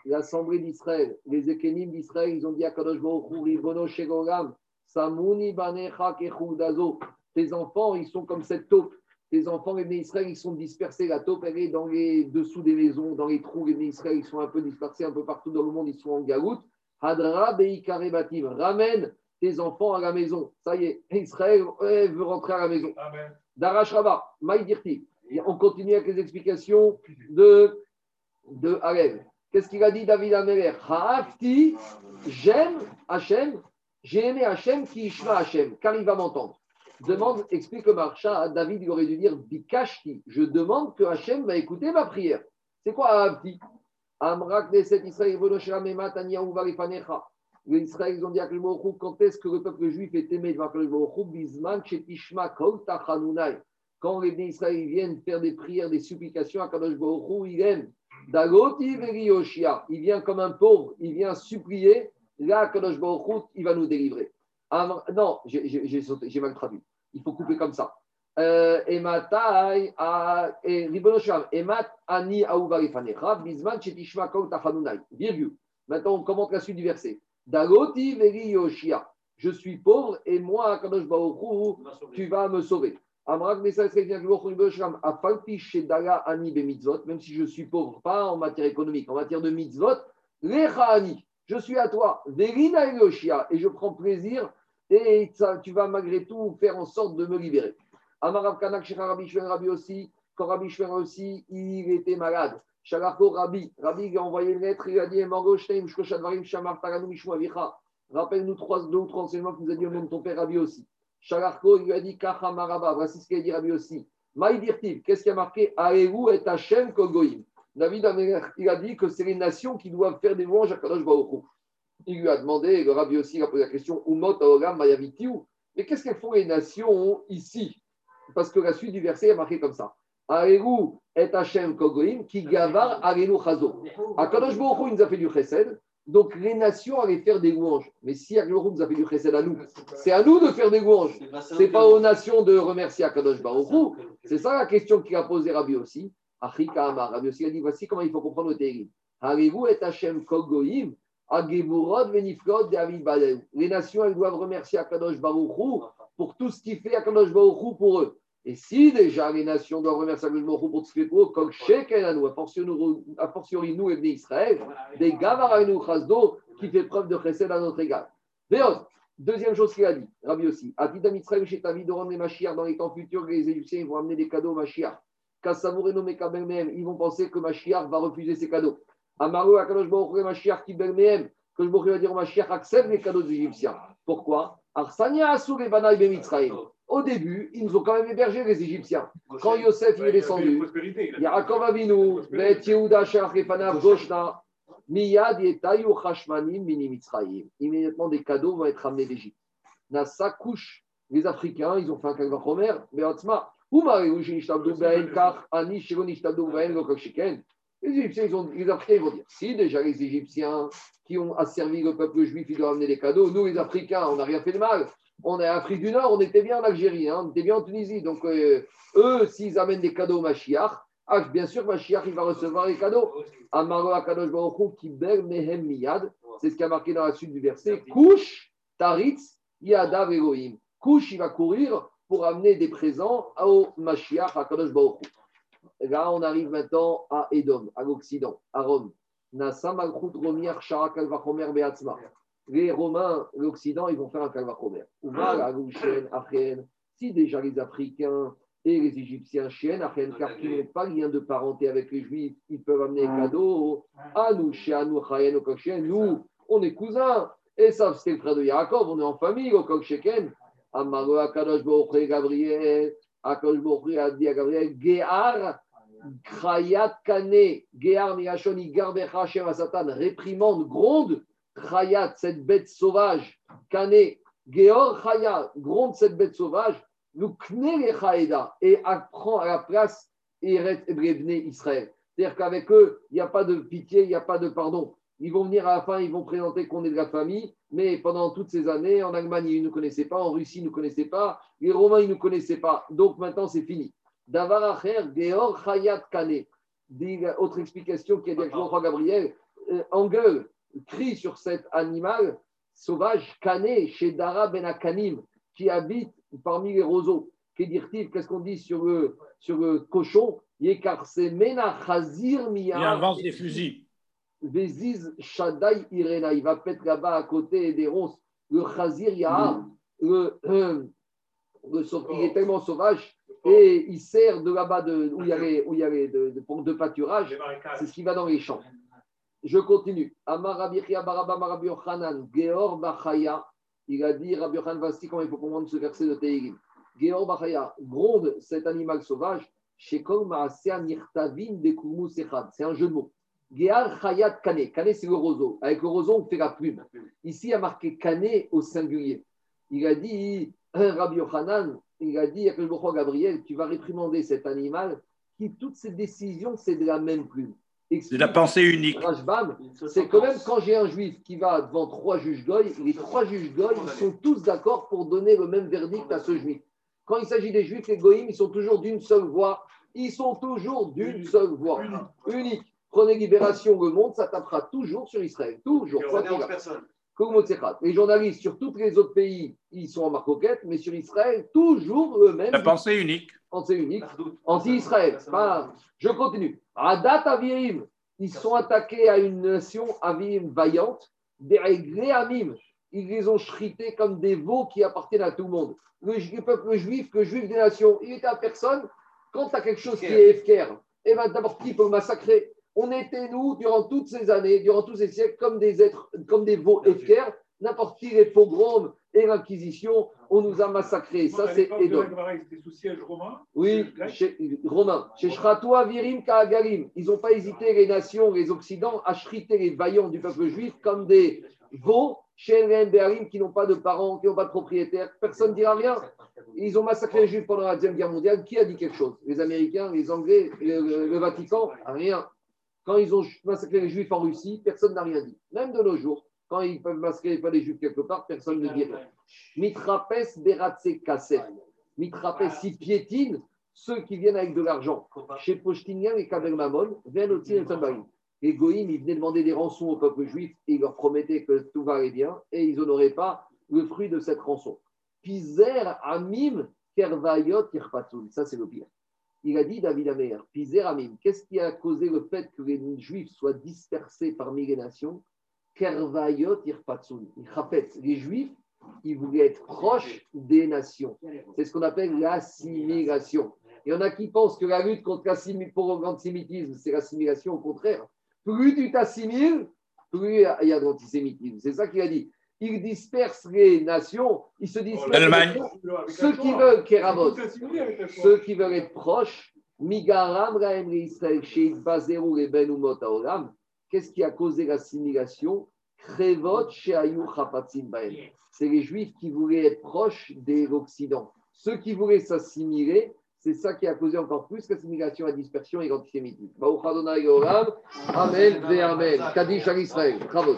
L'assemblée d'Israël, les Ekenim d'Israël, ils ont dit à Kadosh Ribono Shegolam, Samuni Banecha Kechudazo. Tes enfants, ils sont comme cette taupe. Tes enfants, les Israël, ils sont dispersés. La taupe, elle est dans les dessous des maisons, dans les trous. Les Israël, ils sont un peu dispersés un peu partout dans le monde, ils sont en galoute. Hadra Beikarebatim. Ramène tes enfants à la maison. Ça y est, Israël veut rentrer à la maison. Darash Rabba, Maïdirti. On continue avec les explications de, de Halev. Qu'est-ce qu'il a dit David Améler Ha'afti, j'aime Hachem, j'ai aimé Hachem qui ishma Hachem, car il va m'entendre. Demande, explique le marcha, David il aurait dû dire Bikashti, je demande que Hachem va écouter ma prière. C'est quoi Ha'afti? Amrak Neset Israël. Les Israël, ils ont dit à quand est-ce que le peuple juif est aimé devant. Quand les Israël viennent faire des prières, des supplications à Kadosh il aime. Dagoti Veri Yoshia. Il vient comme un pauvre, il vient supplier. Là, Kadosh Baruch il va nous délivrer. Non, j'ai- mal traduit. Il faut couper comme ça. Euh, Tachanunai. Virgule. Maintenant, on commente la suite du verset. Dagoti Veri Yoshia. Je suis pauvre et moi, Kadosh Baruch tu vas me sauver. Même si je suis pauvre, pas en matière économique, en matière de mitzvot, je suis à toi, et je prends plaisir, et tu vas malgré tout faire en sorte de me libérer. Amarav Kanak Rabbi aussi, quand Rabbi aussi, il était malade. Shalachko Rabbi, Rabbi a envoyé une lettre, il a dit. Rappelle-nous trois, deux ou trois enseignements que nous a dit au nom de ton père Rabbi aussi. Shalarko, il lui a dit Kacha Maraba, voici ce qu'il a dit Rabbi aussi. Maïdirtiv, qu'est-ce qui a marqué? Aeru et Hachem Kogoim. David il a dit que c'est les nations qui doivent faire des louanges à Kadosh Baruch. Il lui a demandé, et Rabbi aussi a posé la question Umot Aolam Mayavitiu. Mais qu'est-ce qu'elles font les nations ici? Parce que la suite du verset est marquée comme ça. Aeru et Hachem Kogoim, qui gavar Arenu Chazo. À Kadosh Baruch il nous a fait du chesed. Donc les nations allaient faire des louanges. Mais si Hu nous a fait du chesed à nous, c'est à nous de faire des louanges. C'est pas aux nations de remercier Akadosh Baruch. C'est ça la question qu'il a posée Rabbi aussi. Achika Amar. Rabbi aussi a dit voici comment il faut comprendre le. Harivou et Kogoim. Badel. Les nations, elles doivent remercier Akadosh Baruch pour tout ce qu'il fait Akadosh Baruch pour eux. Et si déjà les nations doivent remercier Baruch Hu pour ce comme Sheken à nous, a fortiori nous et Bnei Israël, des Gavaranu Chazdo qui fait preuve de chesed à notre égard. Deuxième chose qu'il a dit, Rabbi aussi, Atida Mitzrayim chez Tavid de les Mashiach dans les temps futurs, les Égyptiens vont amener des cadeaux au Mashiach. Kassamour et nommé même, ils vont penser que Mashiach va refuser ses cadeaux. Amaru Akadosh Baruch Mashiach qui Belmehem, que je va dire Mashiach accepte les cadeaux des Égyptiens. Pourquoi? Arsania Asur et Banaï Mitzrayim. Au début, ils nous ont quand même hébergé les Égyptiens. Quand Yosef il est descendu, Yaakov Avinu, Bet Yehuda Goshna, Miyad Yetayu Mini Mitzrayim. Immédiatement, des cadeaux vont être amenés d'Égypte. Nasa couche. Les Africains, ils ont fait un calvaire Homer, mais Otzma. Les Égyptiens, ils ont, les Africains, ils vont dire si déjà les Égyptiens qui ont asservi le peuple juif, ils doivent amener des cadeaux, nous les Africains, on n'a rien fait de mal. On est en Afrique du Nord, on était bien en Algérie, hein, on était bien en Tunisie. Donc, euh, eux, s'ils amènent des cadeaux au Mashiach, ah, bien sûr, Mashiach, il va recevoir les cadeaux. C'est ce qui a marqué dans la suite du verset. Couche, Taritz, Yadav Elohim. Couche, il va courir pour amener des présents au Mashiach, à Kadosh Baruch. Là, on arrive maintenant à Edom, à l'Occident, à Rome. Nasa Malchut Romiach Shara Kalvachomer Beatzma. Les Romains, l'Occident, ils vont faire un Kalvachomer. Ouva, la Gouchen, Achen. Si déjà les Africains et les Égyptiens, Chien, Achen, car qui n'ont pas lien de parenté avec les Juifs, ils peuvent amener des cadeaux à nous, chez nous. Nous, on est cousins. Et ça, c'était le frère de Yaakov, on est en famille, au Koksheken. Amaro Akadosh Baruch Gabriel. Akadosh Baruch a dit à Gabriel, Géar, Krayat Kane, Géar Miyashon, Igarbecha Shem Satan, réprimande, gronde, Krayat, cette bête sauvage, Kane, Géor Chaya, gronde cette bête sauvage, nous les Chaïda, et apprend à la place Eret Israël. C'est-à-dire qu'avec eux, il n'y a pas de pitié, il n'y a pas de pardon. Ils vont venir à la fin, ils vont présenter qu'on est de la famille, mais pendant toutes ces années, en Allemagne, ils ne nous connaissaient pas, en Russie, ils ne nous connaissaient pas, les Romains, ils ne nous connaissaient pas. Donc maintenant, c'est fini. Davar Acher, Geor Chayat la autre explication qui est dit Jean-François Gabriel, euh, engueule, crie sur cet animal sauvage, cané, chez Dara Ben Akanim, qui habite parmi les roseaux. Qu'est-ce qu'on dit sur le, sur le cochon? Il avance des fusils. Veziz Shaddai Irena. Il va peut-être là-bas à côté des ronces. Le Chazir Yahar, le, euh, le, il est tellement sauvage et il sert de là-bas de, où il y a les, où il y a les de, de, de, de pâturage. C'est ce qui va dans les champs. Je continue. Geor Bachaya. Il a dit, Rabbi Yochanan, voici comment il faut comprendre ce verset de Teilim. Geor Bachaya gronde cet animal sauvage. Shekol Maasea Nirtavin Bekurmu Sechad. C'est un jeu de mots. Gear Chayat Kane. Kane, c'est le roseau. Avec le roseau, on fait la plume. Ici, il a marqué Kane au singulier. Il a dit, Rabbi Yochanan, il a dit à Gabriel, tu vas réprimander cet animal qui, toutes ses décisions, c'est de la même plume. C'est la pensée unique. C'est quand même quand j'ai un juif qui va devant trois juges goy, les trois juges goy sont tous d'accord pour donner le même verdict à ce juif. Quand il s'agit des juifs, les goïms, ils sont toujours d'une seule voix. Ils sont toujours d'une seule voix. Unique. Prenez libération, le monde, ça tapera toujours sur Israël. Toujours. Les journalistes sur tous les autres pays, ils sont en marcoquette, mais sur Israël, toujours eux-mêmes. La pensée unique. Pensée unique. Anti-Israël. Je continue. Adat Avirim, ils sont attaqués à une nation Avirim vaillante, des Amim. Ils les ont chrités comme des veaux qui appartiennent à tout le monde. Le, peuple juif, le juif des nations, il était à personne. Quand tu as quelque chose qui est efker, eh ben, d'abord, qui peut massacrer? On était, nous, durant toutes ces années, durant tous ces siècles, comme des êtres, comme des veaux efkers. N'importe qui, les pogroms et l'Inquisition, on nous a massacrés. Ça, c'est Edom. C'était sous siège romain Oui, chez, romain. Chez Shratoa, Virim, Kaagarim. Ils n'ont pas hésité, les nations, les Occidents, à chriter les vaillants du peuple juif comme des veaux chez les qui n'ont pas de parents, qui n'ont pas de propriétaires. Personne ne dira rien. Ils ont massacré les Juifs pendant la Deuxième Guerre mondiale. Qui a dit quelque chose? Les Américains, les Anglais, le, le Vatican? Rien. Quand ils ont massacré les Juifs en Russie, personne n'a rien dit. Même de nos jours, quand ils peuvent massacrer les Juifs quelque part, personne ne dit rien. Mitrapes beratse kasset. Mitrapes, si piétine ceux qui viennent avec de l'argent. Chez Pochtinian et Kabel Mamon, viennent aussi les Les Goïms, ils venaient demander des rançons au peuple juif et ils leur promettaient que tout va aller bien et ils n'honoraient pas le fruit de cette rançon. Pizer Amim Kervayot Irpatsun. Ça, c'est le pire. Il a dit, David Amer, Pizeramim, qu'est-ce qui a causé le fait que les Juifs soient dispersés parmi les nations? Kervayot Irpatsun. Les Juifs, ils voulaient être proches des nations. C'est ce qu'on appelle l'assimilation. Il y en a qui pensent que la lutte contre l'antisémitisme, c'est l'assimilation. Au contraire, plus tu t'assimiles, plus il y a de l'antisémitisme. C'est ça qu'il a dit ils dispersent les nations, ils se dispersent. Ceux qui veulent Kéramot, ceux qui veulent être proches, Migaram ben Qu'est-ce qui a causé l'assimilation C'est les Juifs qui voulaient être proches de l'Occident. Ceux qui voulaient s'assimiler, c'est ça qui a causé encore plus l'assimilation, la dispersion et l'antisémitisme. Amen, Amen. Kaddish à Israël. Bravo.